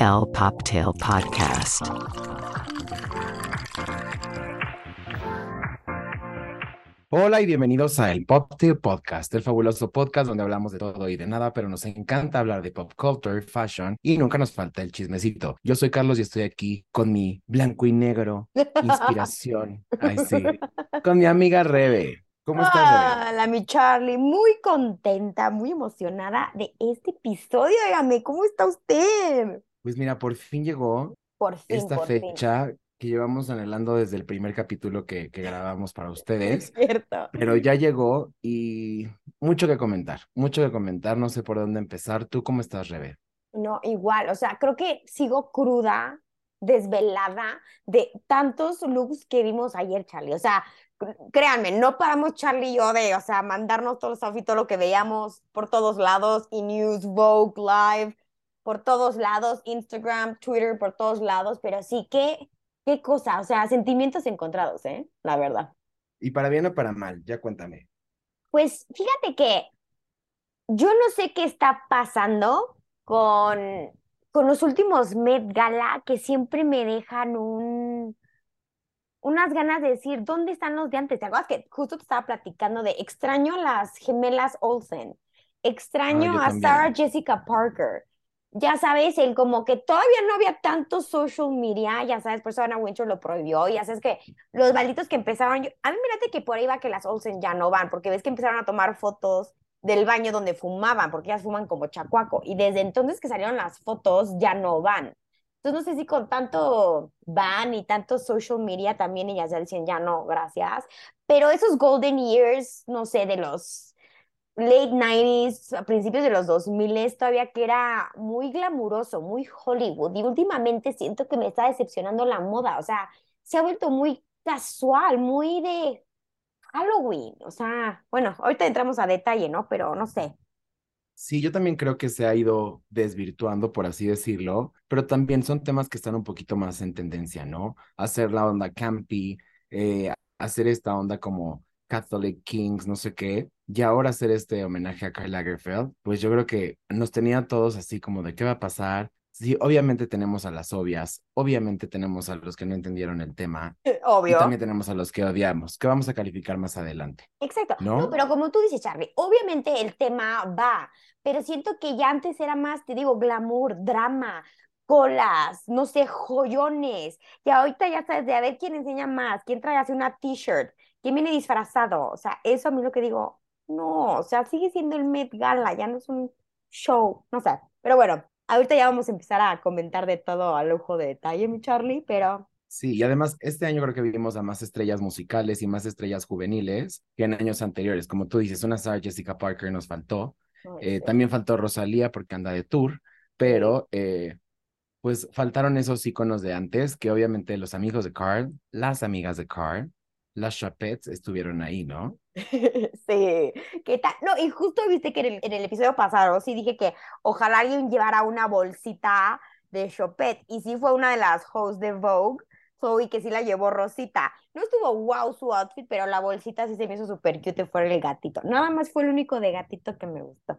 El Poptail Podcast. Hola y bienvenidos a el Poptail Podcast, el fabuloso podcast donde hablamos de todo y de nada, pero nos encanta hablar de pop culture, fashion y nunca nos falta el chismecito. Yo soy Carlos y estoy aquí con mi blanco y negro inspiración. Ay, sí. Con mi amiga Rebe. ¿Cómo estás, Rebe? Hola, mi Charlie, muy contenta, muy emocionada de este episodio. Dígame, ¿cómo está usted? Pues mira, por fin llegó Por fin, esta por fin. fecha que llevamos anhelando desde el primer capítulo que, que grabamos para Es ustedes. cierto. Pero ya llegó y mucho que comentar, mucho que comentar, no sé por dónde empezar. ¿Tú cómo estás, Rebe? No, igual, o sea, creo que sigo cruda, desvelada de tantos looks que vimos ayer, Charlie. O sea, cr- créanme, no paramos Charlie y yo de, o sea, mandarnos todos los outfits, todo lo que veíamos por todos lados, y News, Vogue, Live, por todos lados, Instagram, Twitter, por todos lados, pero sí, qué, qué cosa, o sea, sentimientos encontrados, ¿eh? La verdad. Y para bien o para mal, ya cuéntame. Pues fíjate que yo no sé qué está pasando con, con los últimos Met Gala que siempre me dejan un, unas ganas de decir, ¿dónde están los de antes? ¿Te acuerdas que justo te estaba platicando de extraño las gemelas Olsen, extraño a. Sarah Jessica Parker? Ya sabes, el como que todavía no había tanto social media, ya sabes, por eso Anna Wintour lo prohibió, ya sabes que los malditos que empezaron, yo- a mí mírate que por ahí va que las Olsen ya no van, porque ves que empezaron a tomar fotos del baño donde fumaban, porque ellas fuman como chacuaco, y desde entonces que salieron las fotos ya no van. Entonces no sé si con tanto van y tanto social media también ellas ya dicen ya no, gracias, pero esos golden years, no sé, de los late 90s, a principios de los 2000 todavía que era muy glamuroso, muy Hollywood, y últimamente siento que me está decepcionando la moda, o sea, se ha vuelto muy casual, muy de Halloween, o sea, bueno, ahorita entramos a detalle, ¿no? Pero no sé. Sí, yo también creo que se ha ido desvirtuando, por así decirlo, pero también son temas que están un poquito más en tendencia, ¿no? Hacer la onda campy, eh, hacer esta onda como Catholic Kings, no sé qué, y ahora hacer este homenaje a Karl Lagerfeld, pues yo creo que nos tenía todos así como de qué va a pasar. Sí, obviamente tenemos a las obvias, obviamente tenemos a los que no entendieron el tema, y Obvio. también tenemos a los que odiamos, que vamos a calificar más adelante. Exacto. ¿No? No, pero como tú dices, Charlie, obviamente el tema va, pero siento que ya antes era más, te digo, glamour, drama, colas, no sé, joyones. Y ahorita ya sabes de a ver quién enseña más, quién trae así una t-shirt, quién viene disfrazado. O sea, eso a mí lo que digo, no, o sea, sigue siendo el Met Gala, ya no es un show, no sé. Pero bueno, ahorita ya vamos a empezar a comentar de todo a lujo de detalle, mi Charlie, pero Sí, y además este año creo que vimos a más estrellas musicales y más estrellas juveniles que en años anteriores. Como tú dices, una Sarah Jessica Parker nos faltó. Eh, también faltó Rosalía porque anda de tour, pero eh, pues faltaron esos iconos de antes, que obviamente los amigos de Carl, las amigas de Carl, las Chapettes estuvieron ahí, ¿no? Sí, ¿qué tal? No, y justo viste que en el, episodio pasado sí dije que ojalá alguien llevara una bolsita de Chopet, y sí fue una de las hosts de Vogue, Chloe, que sí la llevó Rosita. No estuvo wow su outfit, pero la bolsita sí se me hizo súper cute, fue el gatito. Nada más fue el único de gatito que me gustó.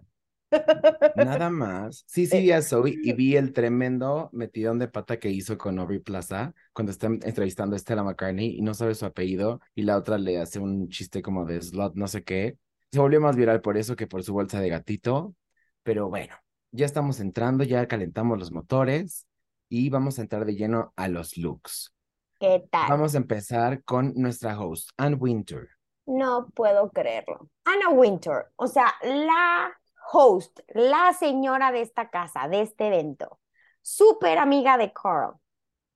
Nada más. Sí, sí, vi a Zoe y vi el tremendo metidón de pata que hizo con Aubrey Plaza cuando está entrevistando a Stella McCartney y no sabe su apellido y la otra le hace un chiste como de slot, no sé qué. Se volvió más viral por eso que por su bolsa de gatito. Pero bueno, ya estamos entrando, ya calentamos los motores y vamos a entrar de lleno a los looks. ¿Qué tal? Vamos a empezar con nuestra host, Anne Winter. No puedo creerlo. Anna Wintour, o sea, la host, la señora de esta casa, de este evento, súper amiga de Carl.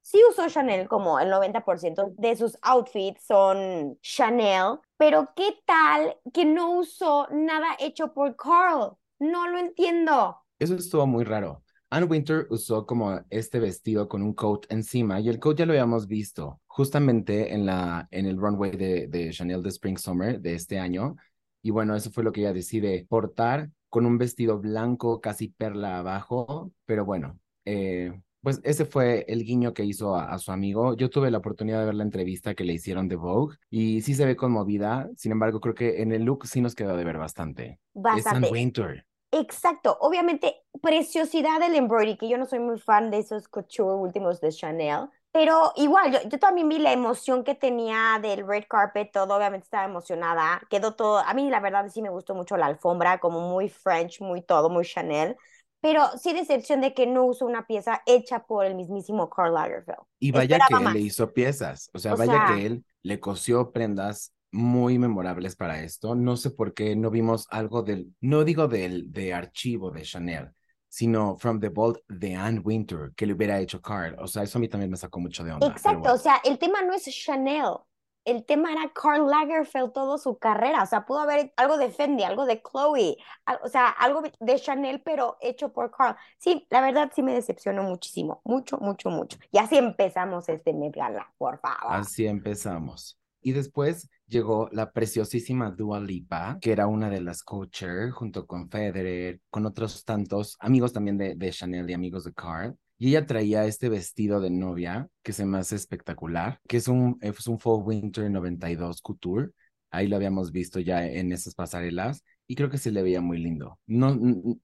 Sí usó Chanel como el 90% de sus outfits son Chanel, pero ¿qué tal que no usó nada hecho por Carl? No lo entiendo. Eso estuvo muy raro. Anne Winter usó como este vestido con un coat encima y el coat ya lo habíamos visto justamente en, la, en el runway de, de Chanel de Spring Summer de este año. Y bueno, eso fue lo que ella decide portar con un vestido blanco casi perla abajo. Pero bueno, eh, pues ese fue el guiño que hizo a, a, su amigo. Yo tuve la oportunidad de ver la entrevista que le hicieron de Vogue y sí se ve conmovida. Sin embargo, creo que en el look sí nos quedó de ver bastante. Bastante. Es Winter. Exacto, obviamente, preciosidad del embroidery, que yo no soy muy fan de esos couture últimos de Chanel, pero igual, yo, yo también vi la emoción que tenía del red carpet, todo, obviamente estaba emocionada, quedó todo, a mí la verdad sí me gustó mucho la alfombra, como muy French, muy todo, muy Chanel, pero sí decepción de que no usó una pieza hecha por el mismísimo Karl Lagerfeld. Y vaya Esperaba que él más. le hizo piezas, o sea, O vaya sea- que él le cosió prendas muy memorables para esto. No sé por qué no vimos algo del, no digo del de archivo de Chanel, sino from the vault de Anne Winter que le hubiera hecho Carl. O sea, eso a mí también me sacó mucho de onda. Exacto, bueno. o sea, el tema no es Chanel, el tema era Karl Lagerfeld toda su carrera, o sea, pudo haber algo de Fendi, algo de Chloe, o sea, algo de Chanel, pero hecho por Karl. Sí, la verdad sí me decepcionó muchísimo, mucho, mucho, mucho. Y así empezamos este Met Gala, por favor. Así empezamos. Y después llegó la preciosísima Dua Lipa, que era una de las co-chair, junto con Federer, con otros tantos amigos también de, de Chanel y amigos de Carl. Y ella traía este vestido de novia que se me hace espectacular, que es un, es un Fall Winter 92 Couture. Ahí lo habíamos visto ya en esas pasarelas y creo que se le veía muy lindo. No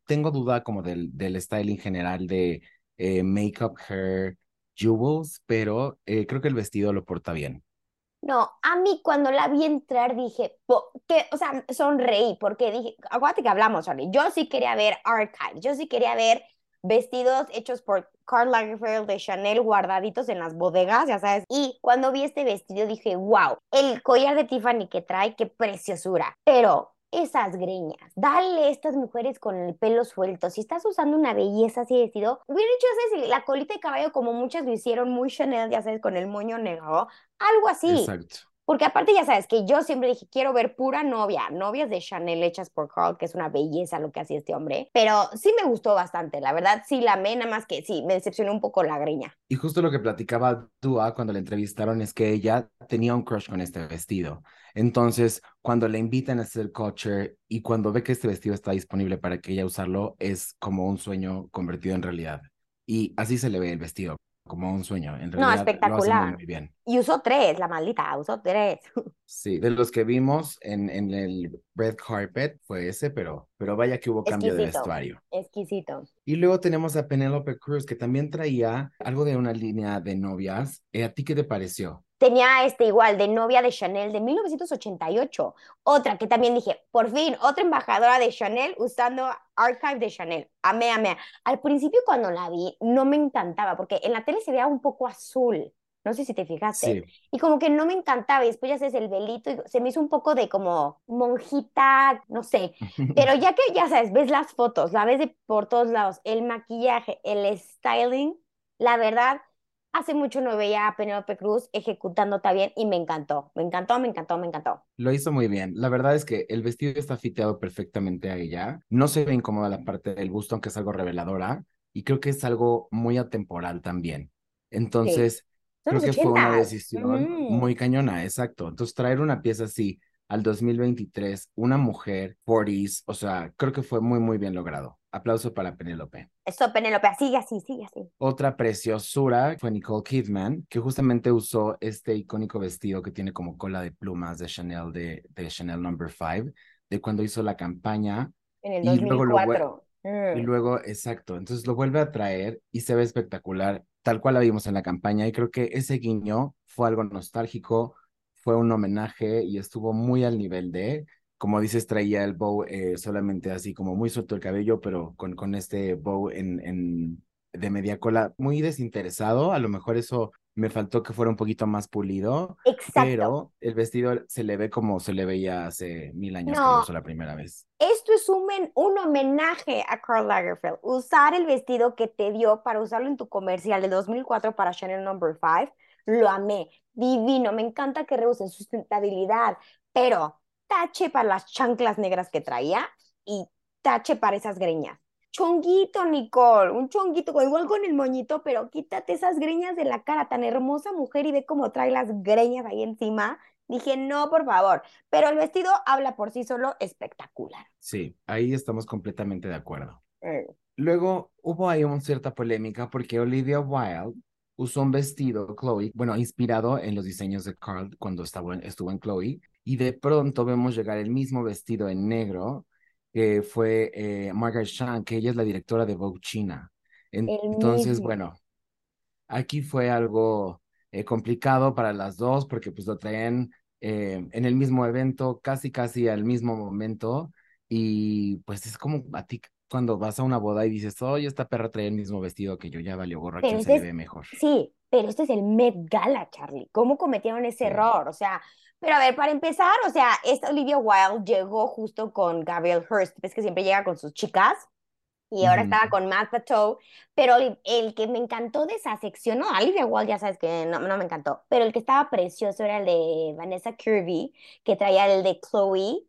tengo duda como del, del styling general de eh, makeup, hair, jewels, pero eh, creo que el vestido lo porta bien. No, a mí cuando la vi entrar dije, que, o sea, sonreí porque dije, acuérdate que hablamos, Charlie, yo sí quería ver archive, yo sí quería ver vestidos hechos por Karl Lagerfeld de Chanel guardaditos en las bodegas, ya sabes. Y cuando vi este vestido dije, wow, el collar de Tiffany que trae, qué preciosura. Pero esas greñas, dale a estas mujeres con el pelo suelto. Si estás usando una belleza así de vestido, hubiera hecho, sabes, la colita de caballo como muchas lo hicieron, muy Chanel, ya sabes, con el moño negro, algo así. Exacto. Porque aparte ya sabes que yo siempre dije, quiero ver pura novia, novias de Chanel hechas por Carl, que es una belleza lo que hacía este hombre. Pero sí me gustó bastante, la verdad sí la amé, nada más que sí, me decepcionó un poco la greña. Y justo lo que platicaba Dua cuando la entrevistaron es que ella tenía un crush con este vestido. Entonces, cuando le invitan a hacer culture y cuando ve que este vestido está disponible para que ella usarlo, es como un sueño convertido en realidad. Y así se le ve el vestido, como un sueño. En No, realidad lo hace espectacular. muy bien. Y usó tres, la maldita, usó tres. Sí, de los que vimos en, en el red carpet fue ese, pero, pero vaya que hubo cambio de Exquisito. vestuario. Exquisito. Y luego tenemos a Penélope Cruz, que también traía algo de una línea de novias. Eh, ¿A ti qué te pareció? Tenía este igual de novia de Chanel de 1988. Otra que también dije, por fin, otra embajadora de Chanel usando Archive de Chanel. Amé, amé. Al principio cuando la vi no me encantaba porque en la tele se veía un poco azul. No sé si te fijaste. Sí, Y como que no me encantaba y después ya sabes el velito y se me hizo un poco de como monjita, no sé. Pero ya que ya sabes, ves las fotos, la ves de por todos lados, el maquillaje, el styling, la verdad, hace mucho no veía a Penélope Cruz ejecutando tan bien y me encantó, me encantó, me encantó, me encantó. lo hizo muy bien. La verdad es que el vestido está fiteado perfectamente a ella. No se ve incómoda la parte del busto, aunque es algo reveladora. Y creo que es algo muy atemporal también. Entonces, creo que fue una 80s. decisión muy cañona, exacto. Entonces, traer una pieza así al 2023, una mujer, 40s, o sea, creo que fue muy, muy bien logrado. Aplauso para Penélope. Eso, Penélope, sigue así, sigue así. Otra preciosura fue Nicole Kidman, que justamente usó este icónico vestido que tiene como cola de plumas de Chanel, de, de Chanel Number 5, de cuando hizo la campaña. En el Y luego lo 2004. Y Mm. luego, exacto, entonces lo vuelve a traer y se ve espectacular, tal cual la vimos en la campaña. Y creo que ese guiño fue algo nostálgico, fue un homenaje y estuvo muy al nivel de, como dices, traía el bow eh, solamente así como muy suelto el cabello, pero con, con este bow en, en, de media cola, muy desinteresado. A lo mejor eso me faltó que fuera un poquito más pulido, Exacto. pero el vestido se le ve como se le veía hace mil años que lo usó la primera vez. Esto es un, un homenaje a Karl Lagerfeld. Usar el vestido que te dio para usarlo en tu comercial de 2004 para Chanel Number 5, lo amé. Divino, me encanta que rehúsen sustentabilidad, pero tache para las chanclas negras que traía y tache para esas greñas. Chonguito, Nicole, un chonguito, igual con el moñito, pero quítate esas greñas de la cara, tan hermosa mujer y ve cómo trae las greñas ahí encima. Dije, no, por favor. Pero el vestido habla por sí solo espectacular. Sí, ahí estamos completamente de acuerdo. Mm. Luego hubo ahí una cierta polémica porque Olivia Wilde usó un vestido, Chloe, bueno, inspirado en los diseños de Carl cuando estaba en- estuvo en Chloe, y de pronto vemos llegar el mismo vestido en negro que fue eh, Margaret Chan, que ella es la directora de Vogue China. Entonces, bueno, aquí fue algo eh, complicado para las dos porque pues lo traían eh, en el mismo evento, casi casi al mismo momento y pues es como a ti cuando vas a una boda y dices, oye, esta perra trae el mismo vestido que yo, ya valió gorra, Pero ¿quién este se es- ve mejor? Sí, pero este es el Met Gala, Charlie. ¿Cómo cometieron ese Sí. error? O sea, pero a ver, para empezar, o sea, esta Olivia Wilde llegó justo con Gabriel Hearst, ves que siempre llega con sus chicas, y ahora estaba con Matt Pateau, pero el, el que me encantó de esa sección, no, Olivia Wilde ya sabes que no, no me encantó, pero el que estaba precioso era el de Vanessa Kirby, que traía el de Chloe.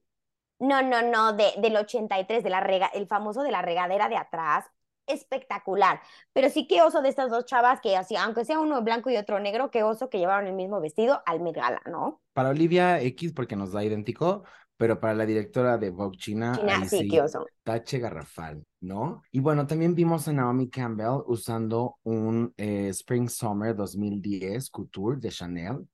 No, no, no, de, del 83, de la rega, el famoso de la regadera de atrás, espectacular. Pero sí que oso de estas dos chavas que así, aunque sea uno blanco y otro negro, qué oso que llevaron el mismo vestido al Met Gala, ¿no? Para Olivia X, porque nos da idéntico, pero para la directora de Vogue China, China, ahí sí, sí, qué oso. tache garrafal, ¿no? Y bueno, también vimos a Naomi Campbell usando un eh, Spring Summer 2010 Couture de Chanel,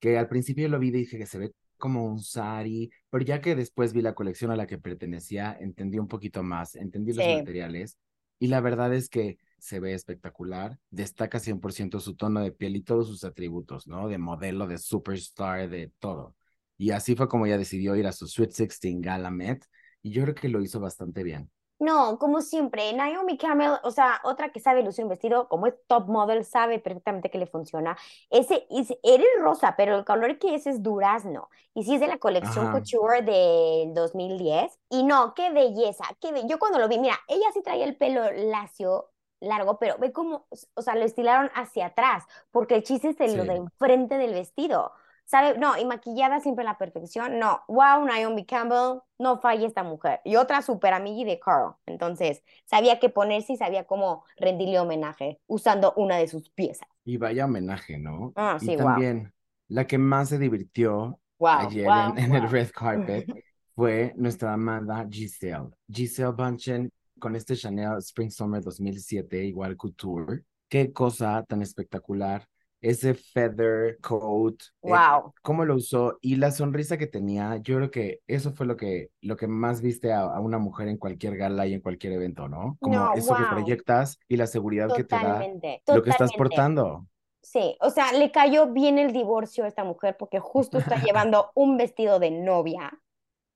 que al principio lo vi y dije que se ve como un sari, pero ya que después vi la colección a la que pertenecía, entendí un poquito más, entendí los materiales y la verdad es que se ve espectacular, destaca 100% su tono de piel y todos sus atributos, ¿no? De modelo, de superstar, de todo. Y así fue como ella decidió ir a su Sweet 16 Gala Met y yo creo que lo hizo bastante bien. No, como siempre, Naomi Campbell, o sea, otra que sabe lucir un vestido, como es top model, sabe perfectamente que le funciona. Ese, es, era el rosa, pero el color que es es durazno. Y sí es de la colección Ajá. Couture del 2010. Y no, qué belleza, qué be- Yo cuando lo vi, mira, ella sí traía el pelo lacio, largo, pero ve cómo, o sea, lo estilaron hacia atrás, porque el chiste es en lo Sí. de enfrente del vestido. ¿Sabe? No, y maquillada siempre a la perfección. No, wow, Naomi Campbell, no falla esta mujer. Y otra super amigui de Carl. Entonces, sabía qué ponerse y sabía cómo rendirle homenaje usando una de sus piezas. Y vaya homenaje, ¿no? Ah, Y sí, wow. también la que más se divirtió Wow, ayer wow, en, en el red carpet fue nuestra amada Giselle. Giselle Bunchen con este Chanel Spring Summer 2007, igual couture. Qué cosa tan espectacular. Ese feather coat, eh, Wow. cómo lo usó y la sonrisa que tenía. Yo creo que eso fue lo que, lo que más viste a, a una mujer en cualquier gala y en cualquier evento, ¿no? Como No, eso que proyectas y la seguridad que te da Totalmente, lo que estás portando. Sí, o sea, le cayó bien el divorcio a esta mujer porque justo está llevando un vestido de novia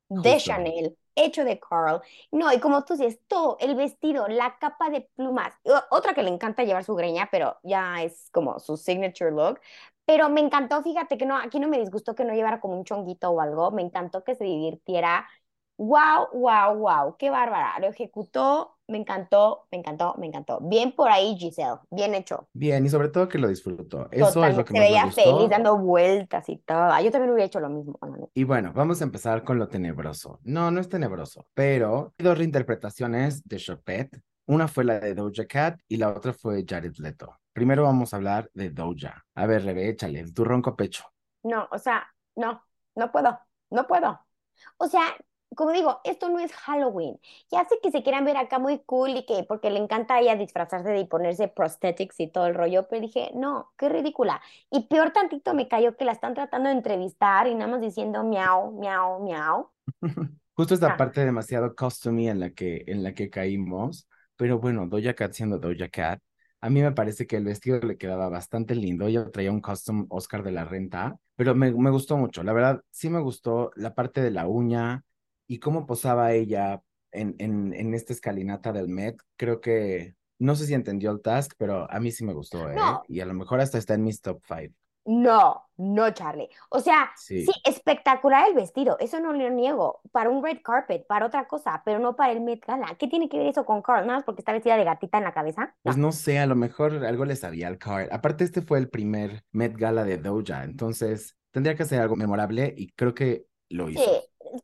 de Justo. Chanel, hecho de Carl. No, y como tú dices, todo, el vestido, la capa de plumas. Otra que le encanta llevar su greña, pero ya es como su signature look. Pero me encantó, fíjate que no, aquí no me disgustó que no llevara como un chonguito o algo. Me encantó que se divirtiera. Wow, wow, wow, qué bárbara. Lo ejecutó, me encantó, me encantó, me encantó. Bien por ahí, Giselle, bien hecho. Bien, y sobre todo que lo disfrutó. Eso es lo que se más me veía gustó. feliz dando vueltas y todo. Ah, Yo también hubiera hecho lo mismo. Y bueno, vamos a empezar con lo tenebroso. No, no es tenebroso, pero hay dos reinterpretaciones de Chopet. Una fue la de Doja Cat y la otra fue Jared Leto. Primero vamos a hablar de Doja. A ver, Rebe, échale, tu ronco pecho. No, o sea, no, no puedo, no puedo. O sea, como digo, esto no es Halloween. Ya sé que se quieran ver acá muy cool y que porque le encanta a ella disfrazarse y ponerse prosthetics y todo el rollo, pero dije, no, qué ridícula. Y peor tantito me cayó que la están tratando de entrevistar y nada más diciendo miau, miau, miau. Justo esta Ah. parte demasiado costumey en la que, en la que caímos, pero bueno, Doja Cat siendo Doja Cat, a mí me parece que el vestido le quedaba bastante lindo. Ella traía un custom Oscar de la Renta, pero me, me gustó mucho. La verdad, sí me gustó la parte de la uña y cómo posaba ella en, en, en esta escalinata del Met. Creo que no sé si entendió el task, pero a mí sí me gustó, ¿eh? No. Y a lo mejor hasta está en mis top five. No, no, Charlie. O sea, Sí. sí, espectacular el vestido, eso no lo niego, para un red carpet, para otra cosa, pero no para el Met Gala. ¿Qué tiene que ver eso con Carl? Nada más porque está vestida de gatita en la cabeza. Pues no sé, a lo mejor algo le sabía al card. Aparte, este fue el primer Met Gala de Doja, entonces tendría que hacer algo memorable y creo que lo hizo. Sí,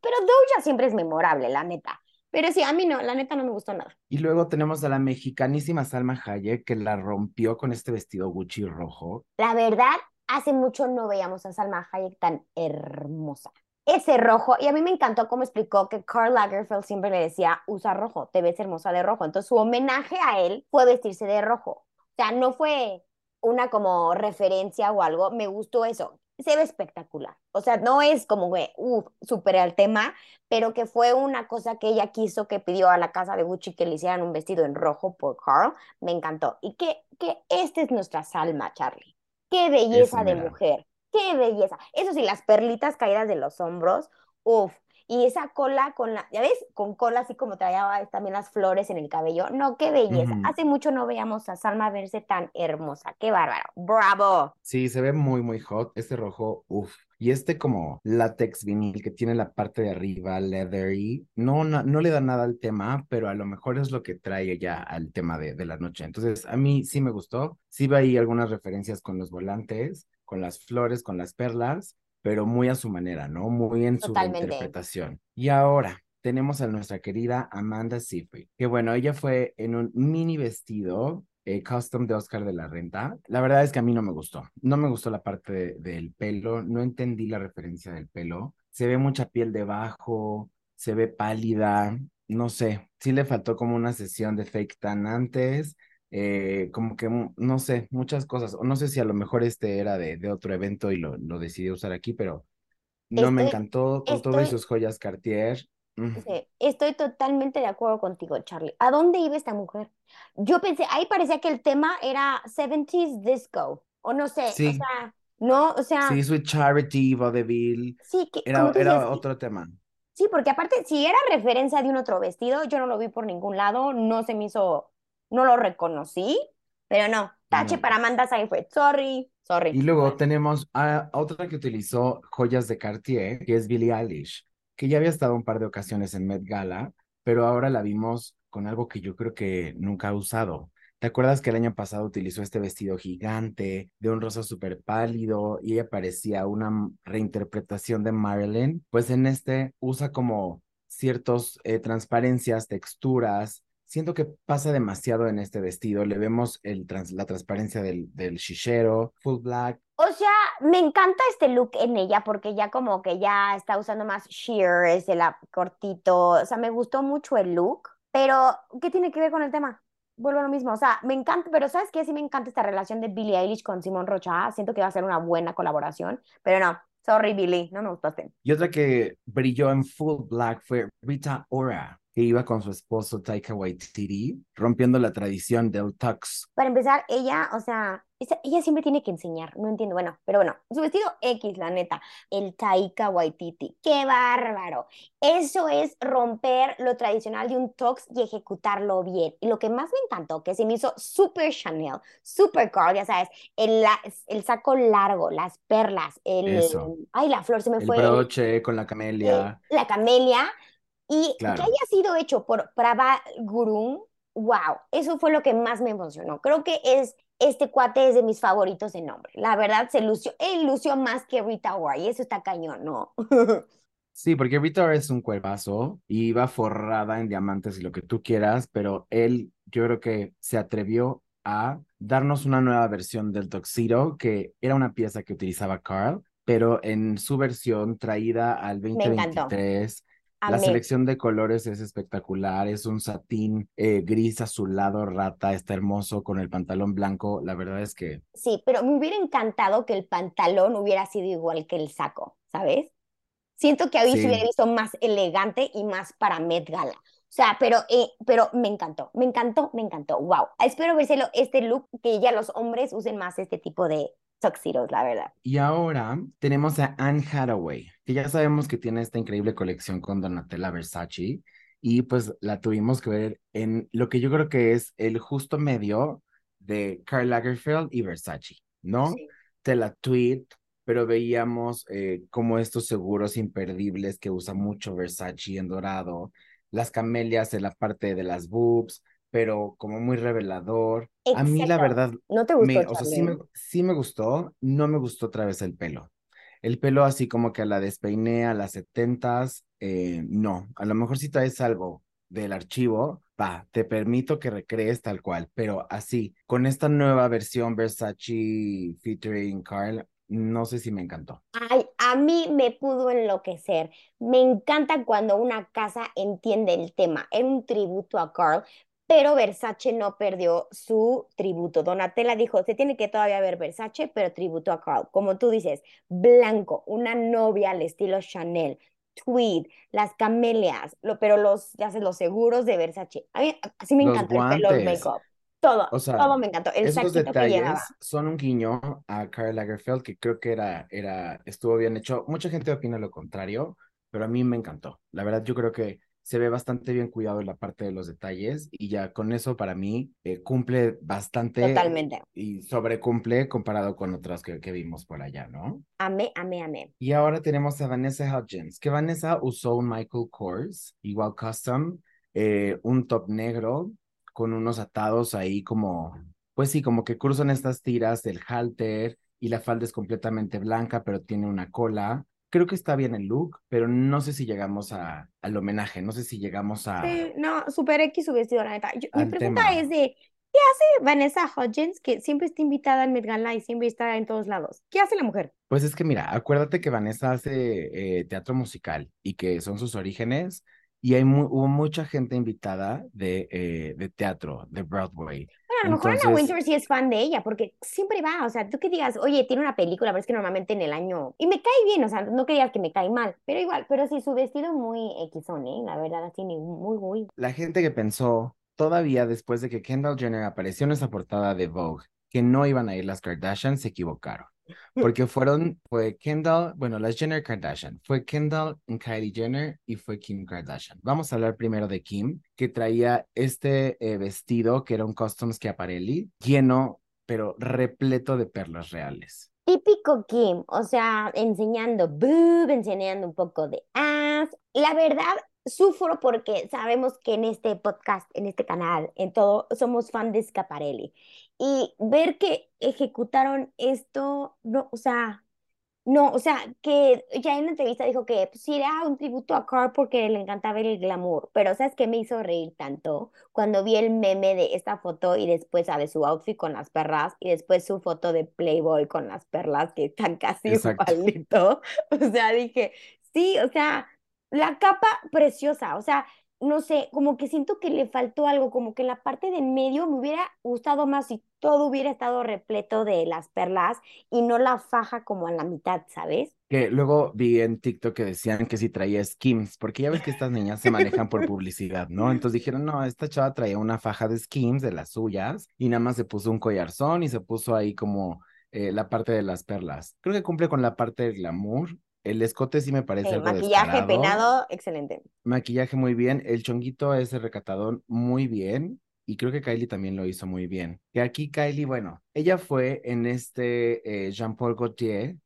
pero Doja siempre es memorable, la neta. Pero sí, a mí no, la neta no me gustó nada. Y luego tenemos a la mexicanísima Salma Hayek que la rompió con este vestido Gucci rojo. La verdad, hace mucho no veíamos a Salma Hayek tan hermosa. Ese rojo, y a mí me encantó cómo explicó que Karl Lagerfeld siempre le decía, usa rojo, te ves hermosa de rojo. Entonces su homenaje a él fue vestirse de rojo. O sea, no fue una como referencia o algo, me gustó eso. Se ve espectacular. O sea, no es como, güey, uff, súper al tema, pero que fue una cosa que ella quiso, que pidió a la casa de Gucci que le hicieran un vestido en rojo por Carl. Me encantó. Y que, que esta es nuestra Salma, Charlie. Qué belleza de mujer. Qué belleza. Eso sí, las perlitas caídas de los hombros, uff. Y esa cola con la, ya ves, con cola así como traía también las flores en el cabello. No, qué belleza. Hace mucho no veíamos a Salma verse tan hermosa. Qué bárbaro. Bravo. Sí, se ve muy, muy hot. Este rojo, uff. Y este como látex vinil que tiene la parte de arriba, leathery, no, no, no, le da nada al tema, pero a lo mejor es lo que trae ya al tema de, de la noche. Entonces, a mí sí me gustó. Sí ve ahí algunas referencias con los volantes, con las flores, con las perlas, pero muy a su manera, ¿no? Muy en su interpretación. Y ahora tenemos a nuestra querida Amanda Seyfried, que bueno, ella fue en un mini vestido eh, custom de Oscar de la Renta. La verdad es que a mí no me gustó. No me gustó la parte del pelo, no entendí la referencia del pelo. Se ve mucha piel debajo, se ve pálida, no sé, sí le faltó como una sesión de fake tan antes eh, como que, mm, no sé, muchas cosas. O no sé si a lo mejor este era de, de otro evento y lo, lo decidí usar aquí, pero no me encantó con todas sus joyas Cartier. Sí, estoy totalmente de acuerdo contigo, Charlie. ¿A dónde iba esta mujer? Yo pensé, ahí parecía que el tema era 70s disco, o no sé, o sea, no, o sea. Sí, Sweet Charity, Vaudeville. Sí, que era, era otro tema. Sí, porque aparte, si era referencia de un otro vestido, yo no lo vi por ningún lado, no se me hizo no lo reconocí, pero no, tache para Amanda Seyfried, sorry, sorry. Y luego tenemos a, otra que utilizó joyas de Cartier, que es Billie Eilish, que ya había estado un par de ocasiones en Met Gala, pero ahora la vimos con algo que yo creo que nunca ha usado. ¿Te acuerdas que el año pasado utilizó este vestido gigante de un rosa súper pálido y ella parecía una reinterpretación de Marilyn? Pues en este usa como ciertas eh, transparencias, texturas, siento que pasa demasiado en este vestido. Le vemos el la transparencia del, del shishero, full black. O sea, me encanta este look en ella porque ya como que ya está usando más sheer, es el cortito. O sea, me gustó mucho el look, pero ¿qué tiene que ver con el tema? Vuelvo a lo mismo, o sea, me encanta, pero ¿sabes qué? Sí me encanta esta relación de Billie Eilish con Simon Rocha. Siento que va a ser una buena colaboración, pero no, sorry Billie, no me gustaste. Y otra que brilló en full black fue Rita Ora que iba con su esposo Taika Waititi, rompiendo la tradición del tux. Para empezar, ella, o sea, ella siempre tiene que enseñar, no entiendo, bueno, pero bueno, su vestido X, la neta, el Taika Waititi, qué bárbaro. Eso es romper lo tradicional de un tux y ejecutarlo bien. Y lo que más me encantó, que se me hizo super Chanel, super Carl, ya sabes, el, el saco largo, las perlas, el... Ay, la flor se me fue. El broche con la camelia. la camelia y que haya sido hecho por Prabha Gurung, wow, eso fue lo que más me emocionó. Creo que es, este cuate es de mis favoritos de nombre. La verdad, se lució, él lució más que Rita Ora y eso está cañón, ¿no? Sí, porque Rita Ora es un cuerpazo y va forrada en diamantes y lo que tú quieras, pero él yo creo que se atrevió a darnos una nueva versión del Tuxedo, que era una pieza que utilizaba Carl, pero en su versión traída al 2023 la selección de colores es espectacular, es un satín eh, gris azulado rata, está hermoso con el pantalón blanco, la verdad es que... Sí, pero me hubiera encantado que el pantalón hubiera sido igual que el saco, ¿sabes? Siento que hoy se hubiera visto más elegante y más para Met Gala. O sea, pero, eh, pero me encantó, me encantó, me encantó. Wow. Espero verselo este look, que ya los hombres usen más este tipo de, tuxedos, la verdad. Y ahora tenemos a Anne Hathaway, que ya sabemos que tiene esta increíble colección con Donatella Versace y pues la tuvimos que ver en lo que yo creo que es el justo medio de Karl Lagerfeld y Versace, ¿no? Te la tweet, pero veíamos eh, como estos seguros imperdibles que usa mucho Versace en dorado, las camelias en la parte de las boobs, pero como muy revelador. A mí la verdad, no te gustó. o sea, sí me, sí me, gustó, no me gustó otra vez el pelo. El pelo así como que a la despeiné a las setentas, eh, no, a lo mejor si traes algo del archivo, va, te permito que recrees tal cual, pero así, con esta nueva versión Versace featuring Carl, no sé si me encantó. Ay, a mí me pudo enloquecer. Me encanta cuando una casa entiende el tema. Era un tributo a Carl, pero Versace no perdió su tributo. Donatella dijo, se tiene que todavía ver Versace, pero tributo a Carl. Como tú dices, blanco, una novia al estilo Chanel, tweed, las camelias, lo, pero los, ya sé, los seguros de Versace. A mí así me Los encantó el pelo, make-up. Todo, O sea, todo me encantó. El Esos saquito que llevaba. detalles son un guiño a Karl Lagerfeld que creo que era, era, estuvo bien hecho. Mucha gente opina lo contrario, pero a mí me encantó. La verdad, yo creo que se ve bastante bien cuidado en la parte de los detalles y ya con eso para mí eh, cumple bastante Totalmente. y sobrecumple comparado con otras que, que vimos por allá, ¿no? Amé, amé, amé. Y ahora tenemos a Vanessa Hudgens, que Vanessa usó un Michael Kors, igual custom, eh, un top negro con unos atados ahí como, pues sí, como que cruzan estas tiras del halter y la falda es completamente blanca, pero tiene una cola. Creo que está bien el look, pero no sé si llegamos a, al homenaje, no sé si llegamos a... Sí, no, super X su vestido, la neta. Yo- mi pregunta tema. es de, ¿qué hace Vanessa Hudgens, que siempre está invitada al Met Gala y siempre está en todos lados? ¿Qué hace la mujer? Pues es que mira, acuérdate que Vanessa hace eh, teatro musical y que son sus orígenes y hay mu- hubo mucha gente invitada de, eh, de teatro, de Broadway. A lo mejor Anna Wintour sí es fan de ella, porque siempre va, o sea, tú que digas, oye, tiene una película, pero es que normalmente en el año, y me cae bien, o sea, no que digas que me cae mal, pero igual, pero sí, su vestido muy Xon, ¿eh? La verdad, así, muy, muy. La gente que pensó todavía después de que Kendall Jenner apareció en esa portada de Vogue que no iban a ir las Kardashian se equivocaron. Porque fueron, fue Kendall, bueno, las Jenner Kardashian, fue Kendall y Kylie Jenner y fue Kim Kardashian. Vamos a hablar primero de Kim, que traía este eh, vestido que era un Custom Schiaparelli lleno, pero repleto de perlas reales. Típico Kim, o sea, enseñando boob, enseñando un poco de ass. La verdad, sufro porque sabemos que en este podcast, en este canal, en todo, somos fan de Scaparelli. Y ver que ejecutaron esto, no, o sea, no, o sea, que ya en la entrevista dijo que pues, era un tributo a Carl porque le encantaba el glamour, pero ¿sabes qué me hizo reír tanto? Cuando vi el meme de esta foto y después, ¿sabes? Su outfit con las perlas y después su foto de Playboy con las perlas que están casi Exacto. igualito. O sea, dije, sí, o sea, la capa preciosa, o sea, no sé, como que siento que le faltó algo, como que la parte de en medio me hubiera gustado más si todo hubiera estado repleto de las perlas y no la faja como a la mitad, ¿sabes? Que luego vi en TikTok que decían que si traía Skims, porque ya ves que estas niñas se manejan por publicidad, ¿no? Entonces dijeron, no, esta chava traía una faja de Skims de las suyas y nada más se puso un collarzón y se puso ahí como eh, la parte de las perlas. Creo que cumple con la parte del glamour. El escote sí me parece Sí, algo maquillaje, descarado. peinado, excelente. Maquillaje muy bien. El chonguito ese recatadón muy bien. Y creo que Kylie también lo hizo muy bien. Que aquí Kylie, bueno, ella fue en este eh, Jean Paul Gaultier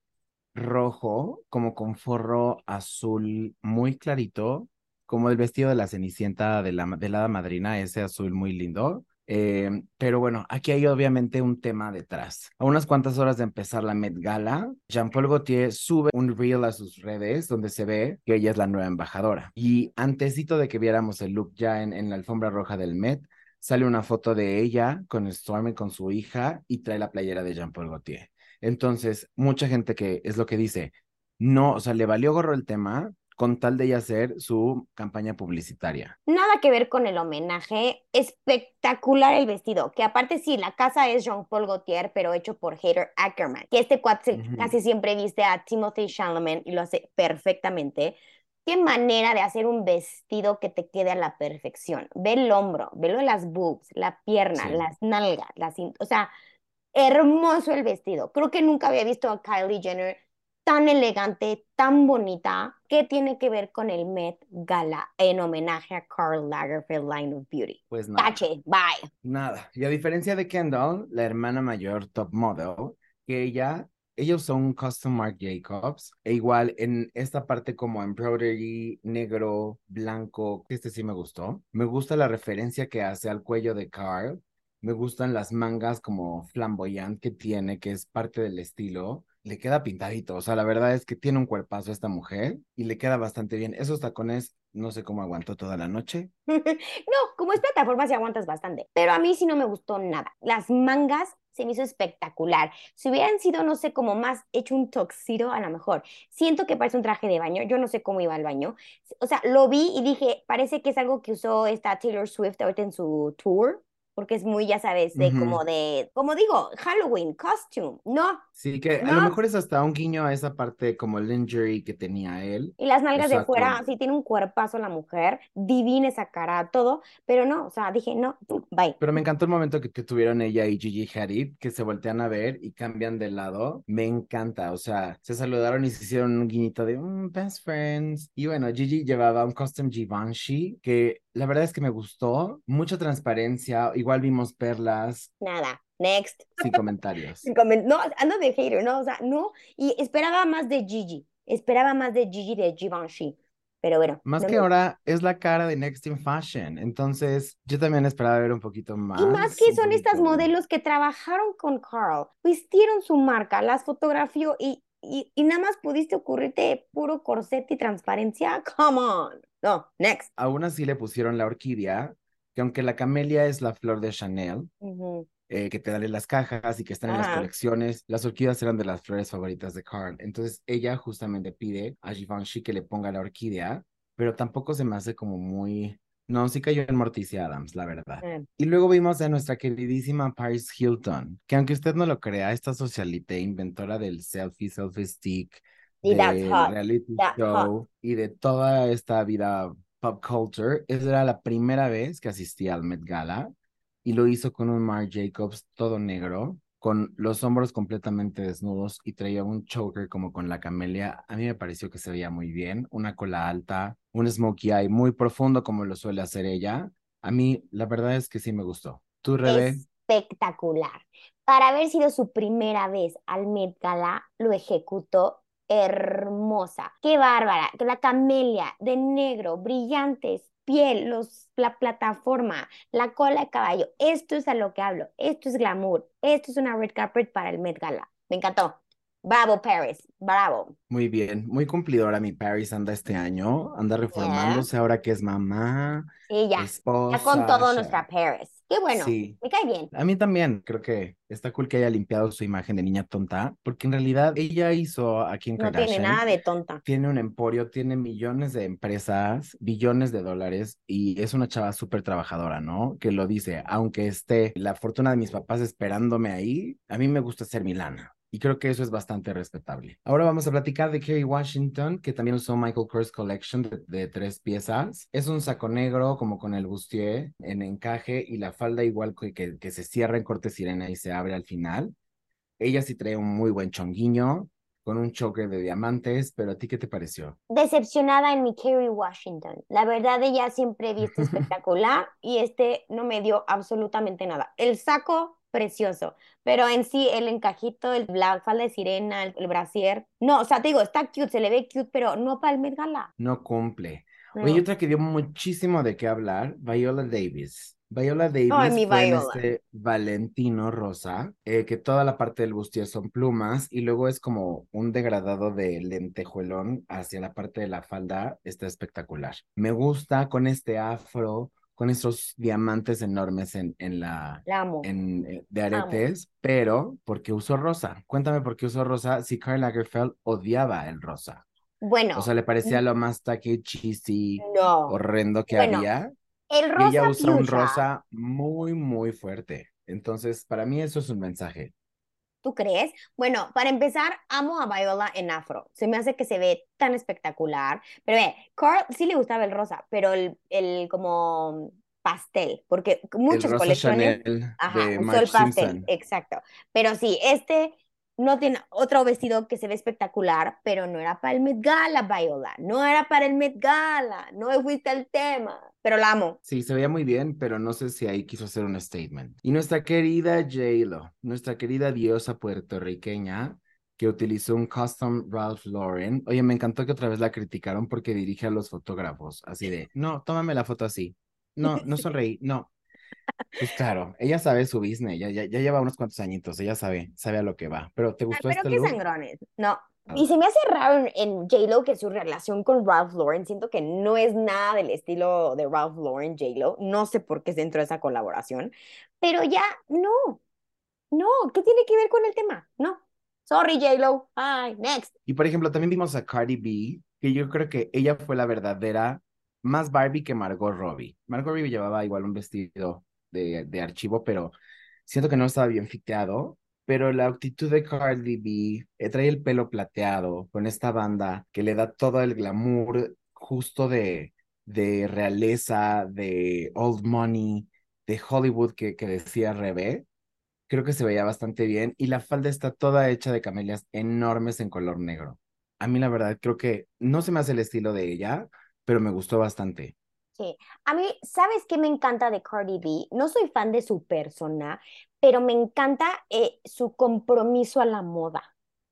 rojo, como con forro azul muy clarito, como el vestido de la Cenicienta de la, de la madrina, ese azul muy lindo. Eh, pero bueno, aquí hay obviamente un tema detrás. A unas cuantas horas de empezar la Met Gala, Jean-Paul Gaultier sube un reel a sus redes donde se ve que ella es la nueva embajadora. Y antesito de que viéramos el look ya en, en la alfombra roja del Met, sale una foto de ella con Stormy, con su hija, y trae la playera de Jean-Paul Gaultier. Entonces, mucha gente que es lo que dice, no, o sea, le valió gorro el tema con tal de ella hacer su campaña publicitaria. Nada que ver con el homenaje. Espectacular el vestido. Que aparte, sí, la casa es Jean-Paul Gaultier, pero hecho por Hater Ackerman. Que este cuate Ujú. casi siempre viste a Timothy Chalamet y lo hace perfectamente. Qué manera de hacer un vestido que te quede a la perfección. Ve el hombro, ve lo de las boobs, la pierna, Sí. las nalgas, las, o sea, hermoso el vestido. Creo que nunca había visto a Kylie Jenner tan elegante, tan bonita. ¿Qué tiene que ver con el Met Gala en homenaje a Karl Lagerfeld Line of Beauty? Pues nada. Tache, bye. Nada. Y a diferencia de Kendall, la hermana mayor top model, que ella, usó un custom Marc Jacobs, e igual en esta parte como embroidery, negro, blanco, este sí me gustó. Me gusta la referencia que hace al cuello de Carl. Me gustan las mangas como flamboyant que tiene, que es parte del estilo. Le queda pintadito. O sea, la verdad es que tiene un cuerpazo esta mujer y le queda bastante bien. Esos tacones, no sé cómo aguantó toda la noche. No, como es plataforma, sí aguantas bastante. Pero a mí sí no me gustó nada. Las mangas se me hizo espectacular. Si hubieran sido, no sé, como más hecho un toxido, a lo mejor. Siento que parece un traje de baño. Yo no sé cómo iba al baño. O sea, lo vi y dije, parece que es algo que usó esta Taylor Swift ahorita en su tour porque es muy, ya sabes, de Ujú. como de, como digo, Halloween, costume, no. Sí, que a No. lo mejor es hasta un guiño a esa parte como lingerie que tenía él. Y las nalgas de fuera, sí tiene un cuerpazo la mujer, divina esa cara, todo, pero no, o sea, dije, no, bye. Pero me encantó el momento que, que tuvieron ella y Gigi Hadid, que se voltean a ver y cambian de lado. Me encanta, o sea, se saludaron y se hicieron un guiñito de "Mm, best friends. Y bueno, Gigi llevaba un custom Givenchy que la verdad es que me gustó, mucha transparencia, igual vimos perlas, Nada, next. sin comentarios. Sin comen- No, ando de hater, no, o sea, no, y esperaba más de Gigi, esperaba más de Gigi de Givenchy, pero bueno. Más no que me- ahora es la cara de Next in Fashion, entonces yo también esperaba ver un poquito más. Y más que son estas modelos que trabajaron con Carl, vistieron su marca, las fotografió y, y, y nada más pudiste ocurrirte puro corset y transparencia. Come on. No, next. Aún así le pusieron la orquídea, que aunque la camelia es la flor de Chanel, eh, que te dan en las cajas y que están en las colecciones, las orquídeas eran de las flores favoritas de Carl. Entonces ella justamente pide a Givenchy que le ponga la orquídea, pero tampoco se me hace como muy... No, sí cayó en Morticia Adams, la verdad. Eh, Y luego vimos a nuestra queridísima Paris Hilton, que aunque usted no lo crea, esta socialite, inventora del selfie, selfie stick, Y hot. reality That's show y de toda esta vida pop culture, esa era la primera vez que asistía al Met Gala y lo hizo con un Marc Jacobs todo negro, con los hombros completamente desnudos y traía un choker como con la camelia. A mí me pareció que se veía muy bien, una cola alta, un smokey eye muy profundo como lo suele hacer ella. A mí la verdad es que sí me gustó. ¿Tú, Rebe? espectacular. Para haber sido su primera vez al Met Gala, lo ejecutó hermosa. Qué bárbara. La camelia de negro, brillantes, piel, los, la plataforma, la cola de caballo. Esto es a lo que hablo. Esto es glamour. Esto es una red carpet para el Met Gala. Me encantó. Bravo, Paris. Bravo. Muy bien, muy cumplidora mi Paris anda este año, anda reformándose ahora que es mamá, esposa. Ya con todo ya. nuestra Paris. Qué bueno. Sí. Me cae bien. A mí también, creo que está cool que haya limpiado su imagen de niña tonta, porque en realidad ella hizo a Kim No Kardashian. tiene nada de tonta. Tiene un emporio, tiene millones de empresas, billones de dólares y es una chava súper trabajadora, ¿no? Que lo dice, aunque esté la fortuna de mis papás esperándome ahí, a mí me gusta hacer mi lana. Y creo que eso es bastante respetable. Ahora vamos a platicar de Kerry Washington, que también usó Michael Kors Collection de, de tres piezas. Es un saco negro como con el bustier en encaje y la falda igual que, que, que se cierra en corte sirena y se abre al final. Ella sí trae un muy buen chonguiño con un choker de diamantes, pero ¿a ti qué te pareció? decepcionada en mi Kerry Washington. La verdad, ella siempre he visto espectacular y este no me dio absolutamente nada. El saco, precioso, pero en sí el encajito, el, la falda de sirena, el, el brasier, no, o sea, te digo, está cute, se le ve cute, pero no para el Met Gala. No cumple. No. Oye, otra que dio muchísimo de qué hablar, Viola Davis. Viola Davis Ay, mi fue en Viola. este Valentino rosa, eh, que toda la parte del bustier son plumas y luego es como un degradado de lentejuelón hacia la parte de la falda, está espectacular. Me gusta con este afro, con esos diamantes enormes en, en la, La amo. en, eh, de aretes, pero porque usó rosa. Cuéntame por qué usó rosa si Karl Lagerfeld odiaba el rosa. Bueno, O sea, le parecía lo más tacky, cheesy, no. horrendo que Bueno, había. El Y ella rosa usa un rosa muy, muy fuerte. Entonces, para mí eso es un mensaje. ¿Tú crees? Bueno, para empezar, amo a Viola en afro. Se me hace que se ve tan espectacular. Pero ve, Carl sí le gustaba el rosa, pero el, el como pastel, porque muchas el rosa colecciones Chanel Ajá, de el pastel, Simpson. exacto. Pero sí, este no tiene otro vestido que se ve espectacular, pero no era para el Met Gala, Viola. No era para el Met Gala. No fuiste al tema, pero la amo. Sí, se veía muy bien, pero no sé si ahí quiso hacer un statement. Y nuestra querida J-Lo, nuestra querida diosa puertorriqueña, que utilizó un custom Ralph Lauren. Oye, me encantó que otra vez la criticaron porque dirige a los fotógrafos, así de, no, tómame la foto así. No, no sonreí, no. Pues claro, ella sabe su business, ya, ya, ya lleva unos cuantos añitos, ella sabe, sabe a lo que va. Pero ¿te Ay, gustó pero este qué look? sangrones. No. A Y se me hace raro en, en J-Lo que su relación con Ralph Lauren, siento que no es nada del estilo de Ralph Lauren, J-Lo. No sé por qué se entró esa colaboración, pero ya, no, no, ¿qué tiene que ver con el tema? No. Sorry, J-Lo. Ay, next. Y por ejemplo, también vimos a Cardi B, que yo creo que ella fue la verdadera más Barbie que Margot Robbie. Margot Robbie llevaba igual un vestido de, archivo, pero siento que no estaba bien fiteado. Pero la actitud de Cardi B, eh, trae el pelo plateado con esta banda que le da todo el glamour justo de, de realeza, de old money, de Hollywood que, que decía Rebe. Creo que se veía bastante bien y la falda está toda hecha de camelias enormes en color negro. A mí la verdad creo que no se me hace el estilo de ella, pero me gustó bastante. Sí, a mí, ¿sabes qué me encanta de Cardi B? No soy fan de su persona, pero me encanta eh, su compromiso a la moda,